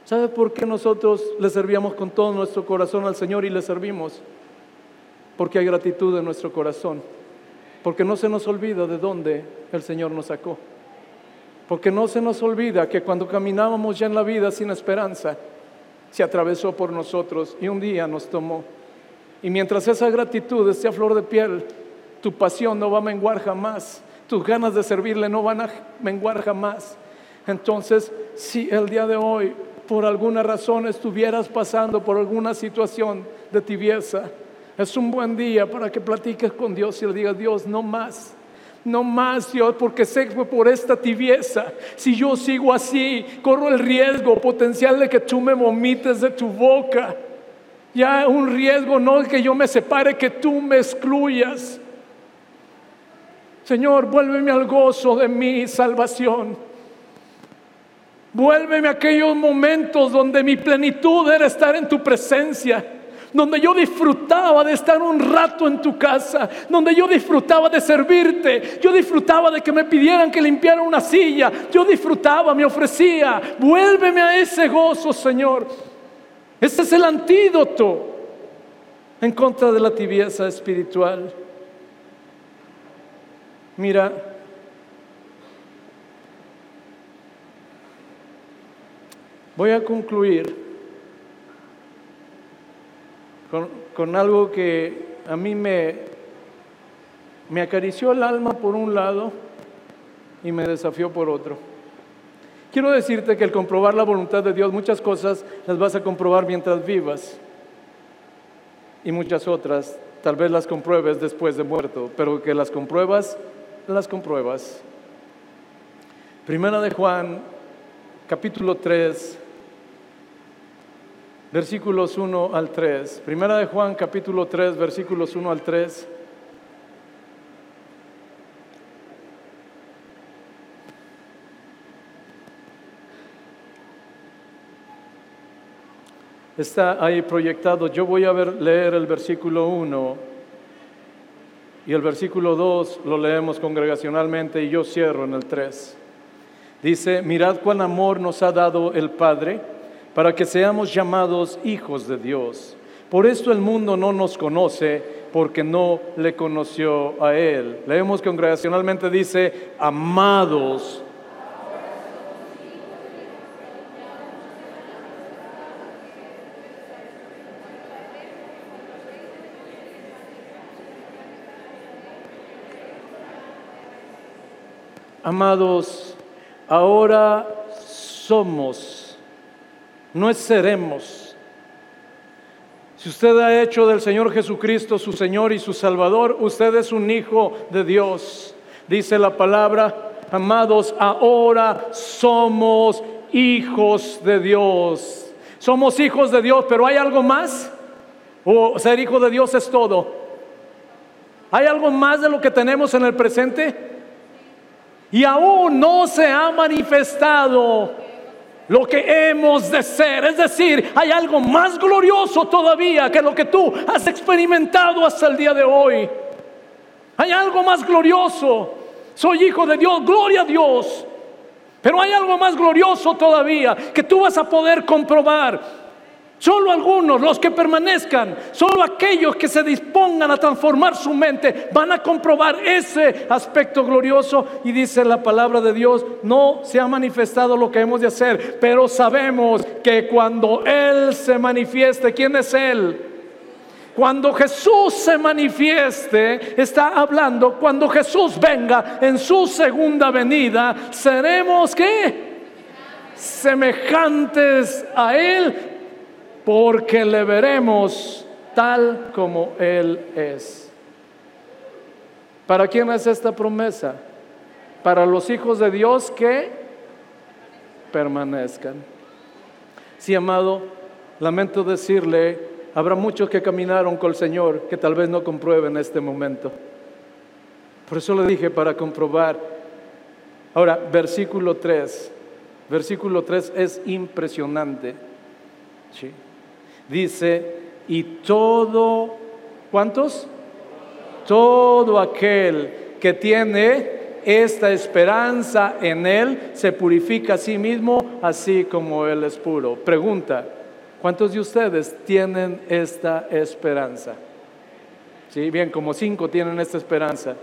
¿Sabe por qué nosotros le servíamos con todo nuestro corazón al Señor y le servimos? Porque hay gratitud en nuestro corazón. Porque no se nos olvida de dónde el Señor nos sacó. Porque no se nos olvida que cuando caminábamos ya en la vida sin esperanza, se atravesó por nosotros y un día nos tomó. Y mientras esa gratitud esté a flor de piel, tu pasión no va a menguar jamás, tus ganas de servirle no van a menguar jamás. Entonces, si el día de hoy por alguna razón estuvieras pasando por alguna situación de tibieza, es un buen día para que platiques con Dios y le digas, Dios, no más no más, Dios, porque sé que por esta tibieza, si yo sigo así, corro el riesgo potencial de que tú me vomites de tu boca. Ya un riesgo no que yo me separe, que tú me excluyas. Señor, vuélveme al gozo de mi salvación. Vuélveme a aquellos momentos donde mi plenitud era estar en tu presencia donde yo disfrutaba de estar un rato en tu casa, donde yo disfrutaba de servirte, yo disfrutaba de que me pidieran que limpiara una silla, yo disfrutaba, me ofrecía, vuélveme a ese gozo, Señor. Ese es el antídoto en contra de la tibieza espiritual. Mira, voy a concluir con, algo que a mí me, me acarició el alma por un lado y me desafió por otro. Quiero decirte que el comprobar la voluntad de Dios, muchas cosas las vas a comprobar mientras vivas y muchas otras tal vez las compruebes después de muerto, pero que las compruebas, las compruebas. Primera de Juan, capítulo 3, versículos 1 al 3. Primera de Juan, capítulo 3, versículos 1 al 3. Está ahí proyectado. Yo voy a leer el versículo 1 y el versículo 2 lo leemos congregacionalmente y yo cierro en el 3. Dice, mirad cuán amor nos ha dado el Padre para que seamos llamados hijos de Dios. Por esto el mundo no nos conoce porque no le conoció a Él. Leemos congregacionalmente, dice, amados. Amados, ahora somos no es seremos. Si usted ha hecho del Señor Jesucristo su Señor y su Salvador, usted es un hijo de Dios. Dice la palabra, amados, ahora somos hijos de Dios. Somos hijos de Dios, pero ¿hay algo más? ¿O ser hijo de Dios es todo? ¿Hay algo más de lo que tenemos en el presente? Y aún no se ha manifestado lo que hemos de ser. Es decir, hay algo más glorioso todavía que lo que tú has experimentado hasta el día de hoy. Hay algo más glorioso. Soy hijo de Dios, gloria a Dios. Pero hay algo más glorioso todavía que tú vas a poder comprobar Solo algunos, los que permanezcan, solo aquellos que se dispongan a transformar su mente, van a comprobar ese aspecto glorioso. Y dice la palabra de Dios, no se ha manifestado lo que hemos de hacer, pero sabemos que cuando Él se manifieste, ¿quién es Él? Cuando Jesús se manifieste, está hablando, cuando Jesús venga en su segunda venida, seremos qué? Semejantes a Él porque le veremos tal como Él es. ¿Para quién es esta promesa? Para los hijos de Dios que permanezcan. Sí, amado, lamento decirle, habrá muchos que caminaron con el Señor que tal vez no comprueben este momento. Por eso le dije para comprobar. Ahora, versículo 3. Versículo 3 es impresionante. ¿Sí? Dice, y todo, ¿cuántos? Todo aquel que tiene esta esperanza en Él se purifica a sí mismo, así como Él es puro. Pregunta, ¿cuántos de ustedes tienen esta esperanza? Sí, bien, como cinco tienen esta esperanza.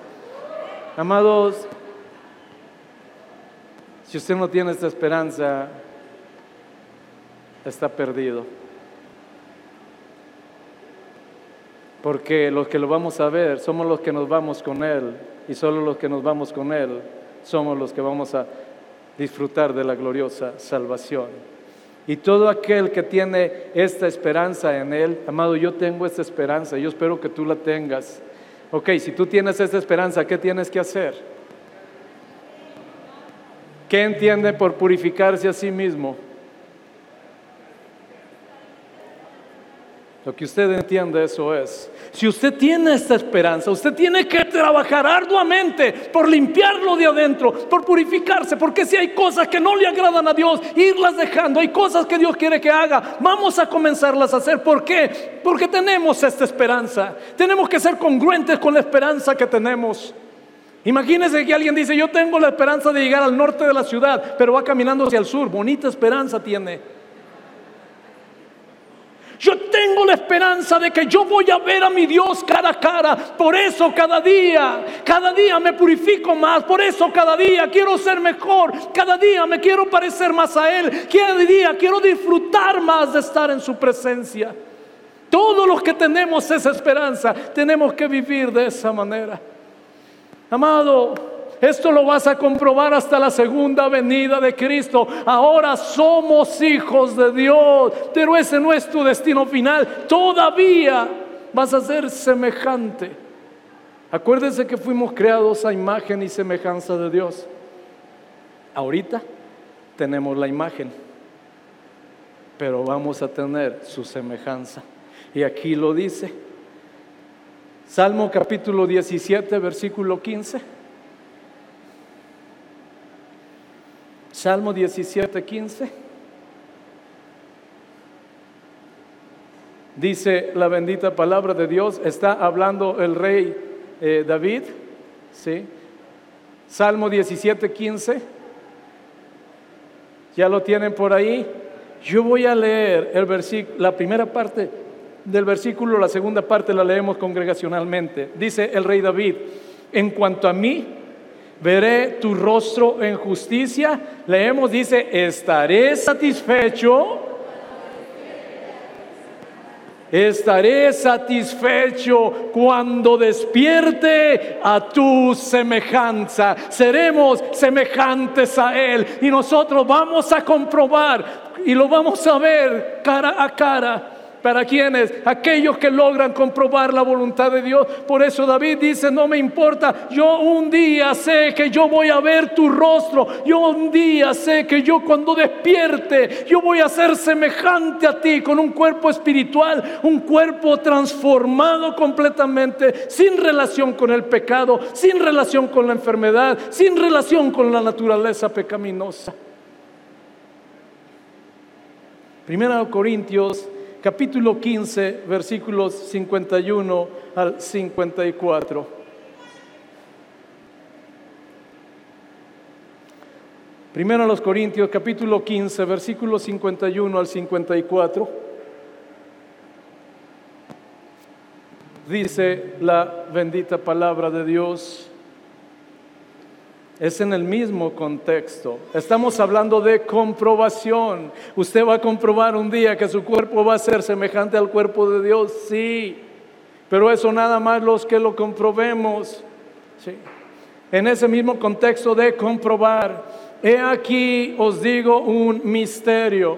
Amados, si usted no tiene esta esperanza, está perdido. Porque los que lo vamos a ver somos los que nos vamos con Él y solo los que nos vamos con Él somos los que vamos a disfrutar de la gloriosa salvación. Y todo aquel que tiene esta esperanza en Él, amado, yo tengo esta esperanza, yo espero que tú la tengas. Ok, si tú tienes esta esperanza, ¿qué tienes que hacer? ¿Qué entiende por purificarse a sí mismo? Lo que usted entiende eso es, si usted tiene esta esperanza, usted tiene que trabajar arduamente por limpiarlo de adentro, por purificarse, porque si hay cosas que no le agradan a Dios, irlas dejando, hay cosas que Dios quiere que haga, vamos a comenzarlas a hacer. ¿Por qué? Porque tenemos esta esperanza. Tenemos que ser congruentes con la esperanza que tenemos. Imagínese que alguien dice, yo tengo la esperanza de llegar al norte de la ciudad, pero va caminando hacia el sur, bonita esperanza tiene. Yo tengo la esperanza de que yo voy a ver a mi Dios cara a cara. Por eso cada día, cada día me purifico más. Por eso cada día quiero ser mejor. Cada día me quiero parecer más a Él. Cada día quiero disfrutar más de estar en su presencia. Todos los que tenemos esa esperanza, tenemos que vivir de esa manera. Amado, esto lo vas a comprobar hasta la segunda venida de Cristo. Ahora somos hijos de Dios, pero ese no es tu destino final. Todavía vas a ser semejante. Acuérdense que fuimos creados a imagen y semejanza de Dios. Ahorita tenemos la imagen, pero vamos a tener su semejanza. Y aquí lo dice. Salmo capítulo 17, versículo 15. Salmo 17, 15. Dice la bendita palabra de Dios, está hablando el rey eh, David, ¿sí? Salmo 17, 15. Ya lo tienen por ahí. Yo voy a leer el la primera parte del versículo, la segunda parte la leemos congregacionalmente. Dice el rey David, en cuanto a mí, veré tu rostro en justicia. Leemos, dice, estaré satisfecho. Estaré satisfecho cuando despierte a tu semejanza. Seremos semejantes a Él y nosotros vamos a comprobar y lo vamos a ver cara a cara ¿Para quienes? Aquellos que logran comprobar la voluntad de Dios. Por eso David dice, no me importa, yo un día sé que yo voy a ver tu rostro. Yo un día sé que yo cuando despierte, yo voy a ser semejante a ti con un cuerpo espiritual, un cuerpo transformado completamente, sin relación con el pecado, sin relación con la enfermedad, sin relación con la naturaleza pecaminosa. Primero Corintios capítulo 15, versículos 51 al 54. Primero a los Corintios, capítulo 15, versículos 51 al 54. Dice la bendita palabra de Dios es en el mismo contexto. Estamos hablando de comprobación. Usted va a comprobar un día que su cuerpo va a ser semejante al cuerpo de Dios, sí. Pero eso nada más los que lo comprobemos. Sí. En ese mismo contexto de comprobar, he aquí os digo un misterio.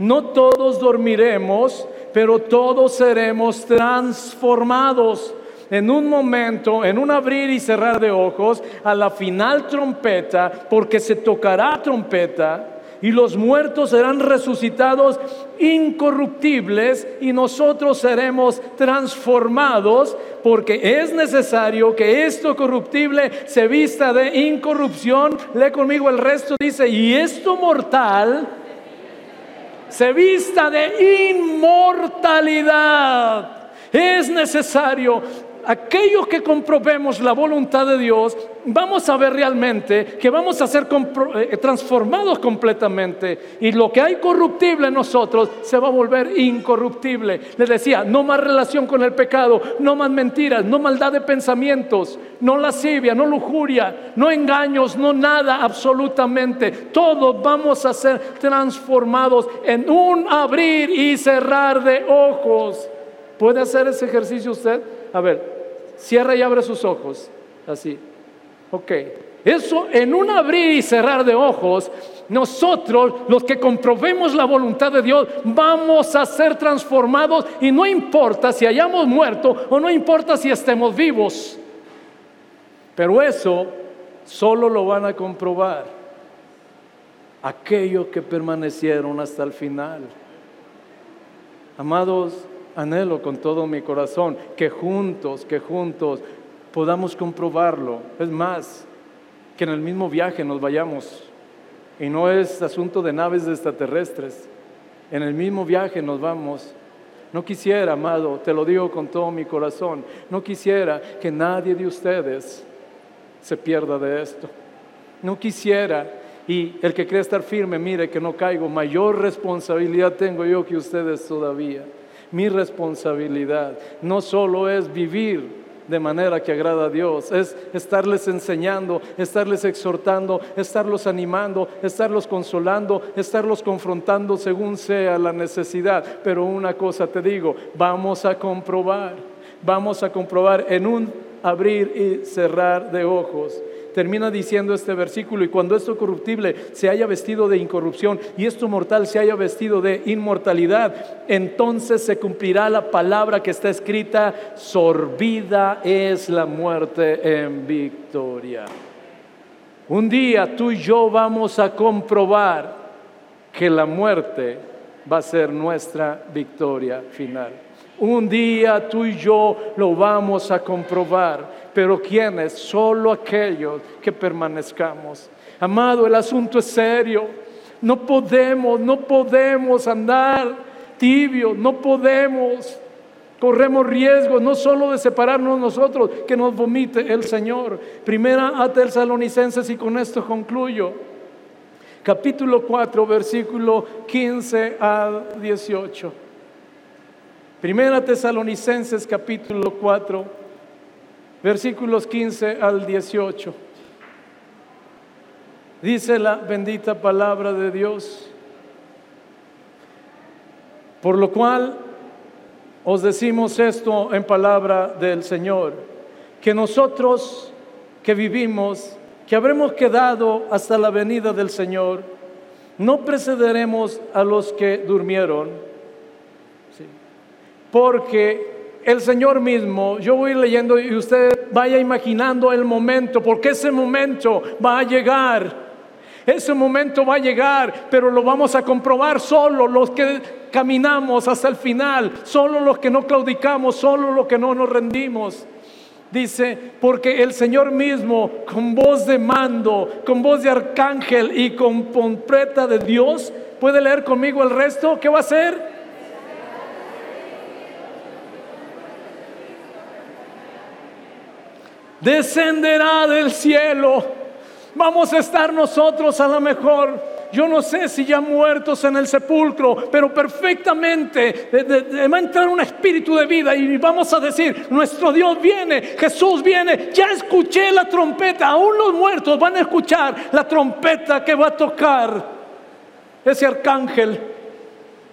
No todos dormiremos, pero todos seremos transformados en un momento, en un abrir y cerrar de ojos, a la final trompeta, porque se tocará trompeta y los muertos serán resucitados incorruptibles y nosotros seremos transformados porque es necesario que esto corruptible se vista de incorrupción. Lee conmigo el resto, dice, y esto mortal se vista de inmortalidad. Es necesario aquellos que comprobemos la voluntad de Dios, vamos a ver realmente que vamos a ser eh, transformados completamente y lo que hay corruptible en nosotros se va a volver incorruptible. Les decía, no más relación con el pecado, no más mentiras, no maldad de pensamientos, no lascivia, no lujuria, no engaños, no nada absolutamente. Todos vamos a ser transformados en un abrir y cerrar de ojos. ¿Puede hacer ese ejercicio usted? A ver, cierra y abre sus ojos. Así. Ok. Eso en un abrir y cerrar de ojos, nosotros los que comprobemos la voluntad de Dios vamos a ser transformados y no importa si hayamos muerto o no importa si estemos vivos. Pero eso solo lo van a comprobar aquellos que permanecieron hasta el final. Amados, anhelo con todo mi corazón que juntos, que juntos podamos comprobarlo. Es más, que en el mismo viaje nos vayamos. Y no es asunto de naves extraterrestres. En el mismo viaje nos vamos. No quisiera, amado, te lo digo con todo mi corazón, no quisiera que nadie de ustedes se pierda de esto. No quisiera, y el que cree estar firme, mire que no caigo, mayor responsabilidad tengo yo que ustedes todavía. Mi responsabilidad no solo es vivir de manera que agrada a Dios. Es estarles enseñando, estarles exhortando, estarlos animando, estarlos consolando, estarlos confrontando según sea la necesidad. Pero una cosa te digo, vamos a comprobar, vamos a comprobar en un abrir y cerrar de ojos termina diciendo este versículo, y cuando esto corruptible se haya vestido de incorrupción y esto mortal se haya vestido de inmortalidad, entonces se cumplirá la palabra que está escrita, sorbida es la muerte en victoria. Un día tú y yo vamos a comprobar que la muerte va a ser nuestra victoria final. Un día tú y yo lo vamos a comprobar pero ¿quiénes? Solo aquellos que permanezcamos. Amado, el asunto es serio. No podemos, no podemos andar tibio, no podemos. Corremos riesgo no solo de separarnos nosotros, que nos vomite el Señor. Primera a Tesalonicenses y con esto concluyo. Capítulo 4, versículo 15 al 18. Primera Tesalonicenses capítulo 4 versículos 15 al 18. Dice la bendita palabra de Dios. Por lo cual os decimos esto en palabra del Señor, que nosotros que vivimos, que habremos quedado hasta la venida del Señor, no precederemos a los que durmieron, porque el Señor mismo, yo voy leyendo y usted vaya imaginando el momento, porque ese momento va a llegar. Ese momento va a llegar, pero lo vamos a comprobar solo los que caminamos hasta el final, solo los que no claudicamos, solo los que no nos rendimos. Dice, porque el Señor mismo, con voz de mando, con voz de arcángel y con pompreta de Dios, ¿puede leer conmigo el resto? ¿Qué va a hacer? Descenderá del cielo. Vamos a estar nosotros a lo mejor yo no sé si ya muertos en el sepulcro, pero perfectamente va a entrar un espíritu de vida y vamos a decir, nuestro Dios viene, Jesús viene, ya escuché la trompeta, aún los muertos van a escuchar la trompeta que va a tocar ese arcángel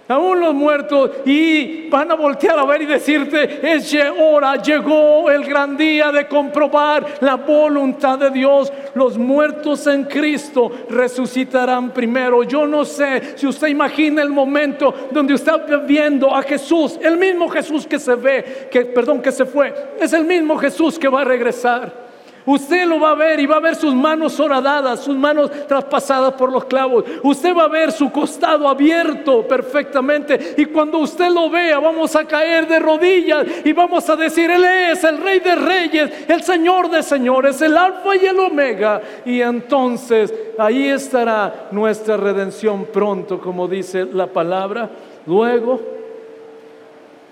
aún los muertos, y van a voltear a ver y decirte, es hora, llegó el gran día de comprobar la voluntad de Dios. Los muertos en Cristo resucitarán primero. Yo no sé si usted imagina el momento donde usted está viendo a Jesús, el mismo Jesús que se ve, que perdón, que se fue, es el mismo Jesús que va a regresar. Usted lo va a ver y va a ver sus manos horadadas, sus manos traspasadas por los clavos. Usted va a ver su costado abierto perfectamente. Y cuando usted lo vea, vamos a caer de rodillas y vamos a decir, Él es el Rey de Reyes, el Señor de Señores, el Alfa y el Omega. Y entonces ahí estará nuestra redención pronto, como dice la palabra. Luego,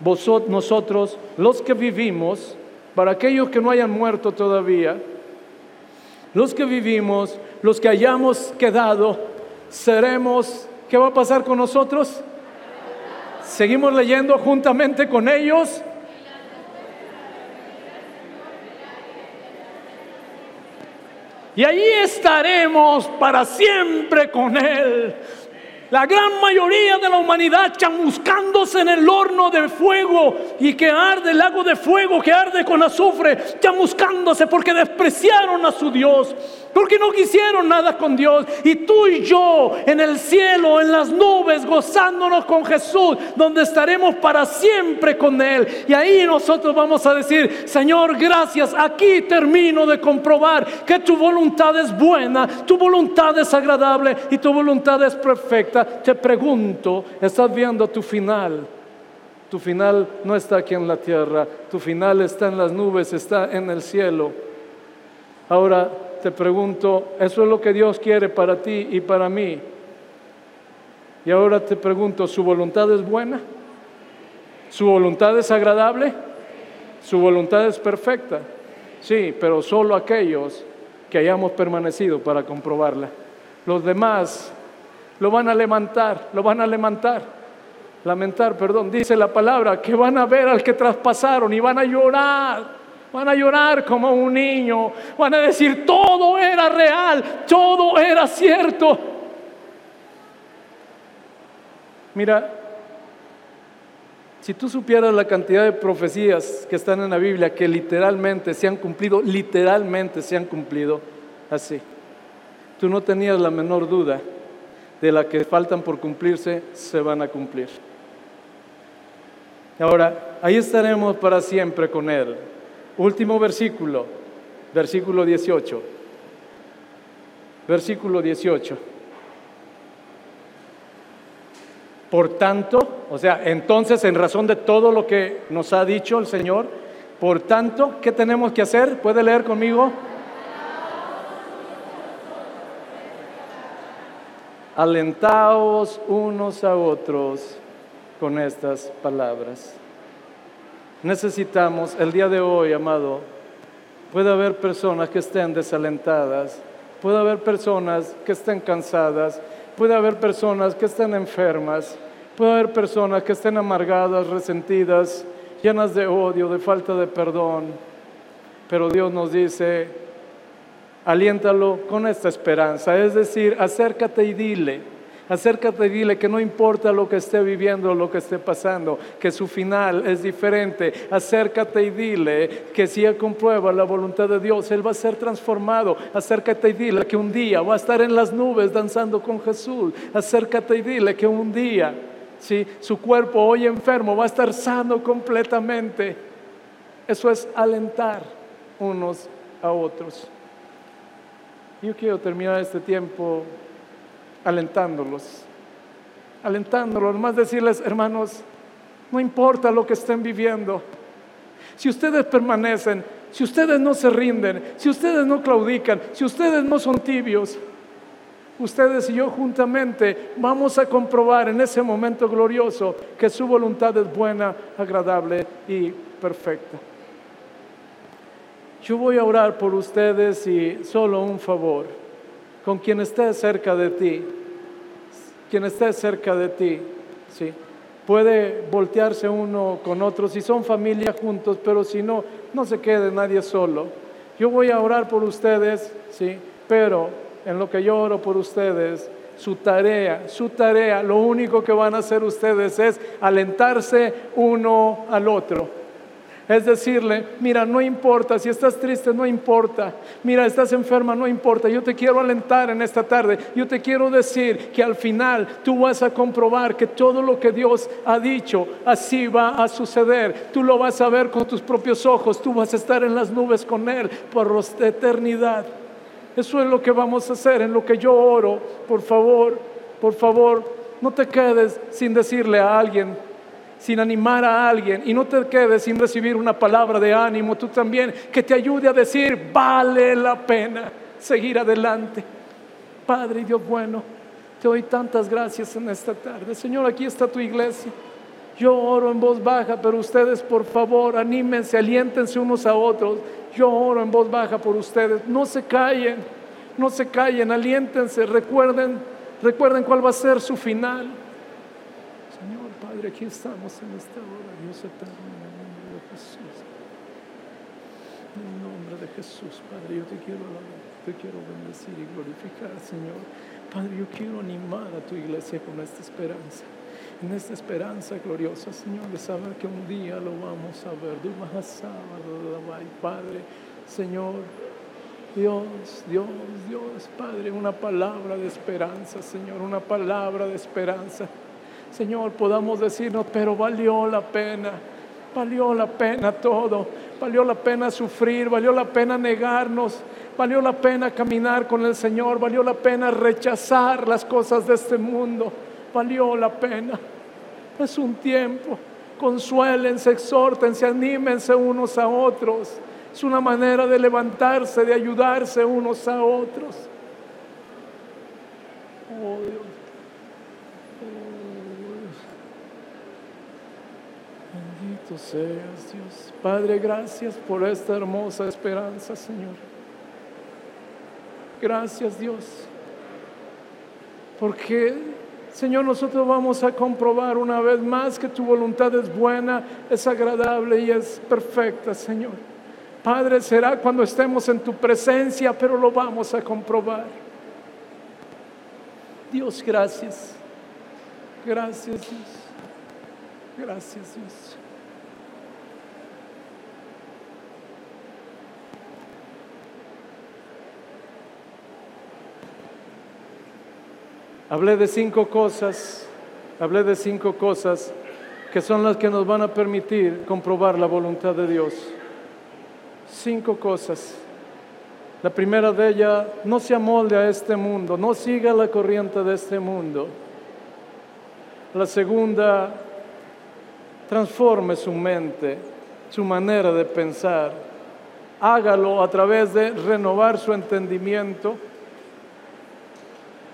vosotros, nosotros, los que vivimos, para aquellos que no hayan muerto todavía, los que vivimos, los que hayamos quedado, seremos, ¿qué va a pasar con nosotros? Seguimos leyendo juntamente con ellos. Y ahí estaremos para siempre con Él. La gran mayoría de la humanidad chamuscándose en el horno de fuego y que arde el lago de fuego que arde con azufre, chamuscándose porque despreciaron a su Dios porque no quisieron nada con Dios. Y tú y yo en el cielo, en las nubes, gozándonos con Jesús, donde estaremos para siempre con Él. Y ahí nosotros vamos a decir, Señor, gracias, aquí termino de comprobar que tu voluntad es buena, tu voluntad es agradable y tu voluntad es perfecta. Te pregunto, ¿estás viendo tu final? Tu final no está aquí en la tierra, tu final está en las nubes, está en el cielo. Ahora te pregunto, ¿eso es lo que Dios quiere para ti y para mí? Y ahora te pregunto, ¿su voluntad es buena? ¿Su voluntad es agradable? ¿Su voluntad es perfecta? Sí, pero solo aquellos que hayamos permanecido para comprobarla. Los demás lo van a levantar, lo van a levantar, lamentar, perdón, dice la palabra, que van a ver al que traspasaron y van a llorar. Van a llorar como un niño, van a decir, todo era real, todo era cierto. Mira, si tú supieras la cantidad de profecías que están en la Biblia que literalmente se han cumplido, literalmente se han cumplido así, tú no tenías la menor duda de la que faltan por cumplirse, se van a cumplir. Ahora, ahí estaremos para siempre con Él. Último versículo, versículo 18. Versículo 18. Por tanto, o sea, entonces en razón de todo lo que nos ha dicho el Señor, por tanto, ¿qué tenemos que hacer? ¿Puede leer conmigo? Alentaos unos a otros con estas palabras necesitamos el día de hoy, amado, puede haber personas que estén desalentadas, puede haber personas que estén cansadas, puede haber personas que estén enfermas, puede haber personas que estén amargadas, resentidas, llenas de odio, de falta de perdón. Pero Dios nos dice, aliéntalo con esta esperanza, es decir, acércate y dile, Acércate y dile que no importa lo que esté viviendo, lo que esté pasando, que su final es diferente. Acércate y dile que si Él comprueba la voluntad de Dios, Él va a ser transformado. Acércate y dile que un día va a estar en las nubes danzando con Jesús. Acércate y dile que un día, si su cuerpo hoy enfermo, va a estar sano completamente. Eso es alentar unos a otros. Yo quiero terminar este tiempo alentándolos, alentándolos, más decirles, hermanos, no importa lo que estén viviendo, si ustedes permanecen, si ustedes no se rinden, si ustedes no claudican, si ustedes no son tibios, ustedes y yo juntamente vamos a comprobar en ese momento glorioso que su voluntad es buena, agradable y perfecta. Yo voy a orar por ustedes y solo un favor con quien esté cerca de ti, quien esté cerca de ti, ¿sí? Puede voltearse uno con otro, si son familia juntos, pero si no, no se quede nadie solo. Yo voy a orar por ustedes, ¿sí? Pero en lo que yo oro por ustedes, su tarea, su tarea, lo único que van a hacer ustedes es alentarse uno al otro. Es decirle, mira, no importa, si estás triste, no importa. Mira, estás enferma, no importa. Yo te quiero alentar en esta tarde. Yo te quiero decir que al final tú vas a comprobar que todo lo que Dios ha dicho, así va a suceder. Tú lo vas a ver con tus propios ojos. Tú vas a estar en las nubes con Él por la eternidad. Eso es lo que vamos a hacer, en lo que yo oro. Por favor, por favor, no te quedes sin decirle a alguien, sin animar a alguien y no te quedes sin recibir una palabra de ánimo, tú también, que te ayude a decir, vale la pena seguir adelante. Padre Dios bueno, te doy tantas gracias en esta tarde. Señor, aquí está tu iglesia. Yo oro en voz baja, pero ustedes por favor anímense, aliéntense unos a otros. Yo oro en voz baja por ustedes. No se callen, no se callen, aliéntense, recuerden, recuerden cuál va a ser su final aquí estamos en esta hora, Dios eterno, en el nombre de Jesús. En el nombre de Jesús, Padre, yo te quiero te quiero bendecir y glorificar, Señor. Padre, yo quiero animar a tu iglesia con esta esperanza. En esta esperanza gloriosa, Señor, de saber que un día lo vamos a ver. Padre, Señor, Dios, Dios, Dios, Padre, una palabra de esperanza, Señor, una palabra de esperanza. Señor, podamos decirnos, pero valió la pena, valió la pena todo, valió la pena sufrir, valió la pena negarnos, valió la pena caminar con el Señor, valió la pena rechazar las cosas de este mundo, valió la pena. Es un tiempo, Consuélense, exhórtense, anímense unos a otros. Es una manera de levantarse, de ayudarse unos a otros. Oh Dios. Seas Dios. Padre, gracias por esta hermosa esperanza, Señor. Gracias Dios. Porque, Señor, nosotros vamos a comprobar una vez más que tu voluntad es buena, es agradable y es perfecta, Señor. Padre, será cuando estemos en tu presencia, pero lo vamos a comprobar. Dios, gracias. Gracias, Dios. Gracias, Dios. Hablé de cinco cosas, hablé de cinco cosas que son las que nos van a permitir comprobar la voluntad de Dios. Cinco cosas. La primera de ellas, no se amolde a este mundo, no siga la corriente de este mundo. La segunda, transforme su mente, su manera de pensar. Hágalo a través de renovar su entendimiento.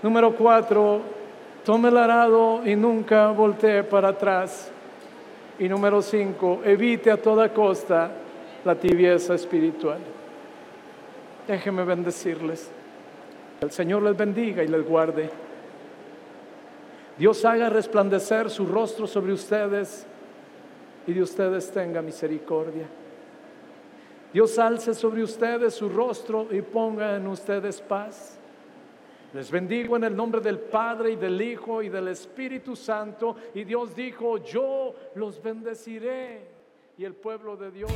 Número cuatro, tome el arado y nunca voltee para atrás. Y número cinco, evite a toda costa la tibieza espiritual. Déjenme bendecirles. El Señor les bendiga y les guarde. Dios haga resplandecer su rostro sobre ustedes y de ustedes tenga misericordia. Dios alce sobre ustedes su rostro y ponga en ustedes paz. Les bendigo en el nombre del Padre y del Hijo y del Espíritu Santo. Y Dios dijo, yo los bendeciré. Y el pueblo de Dios.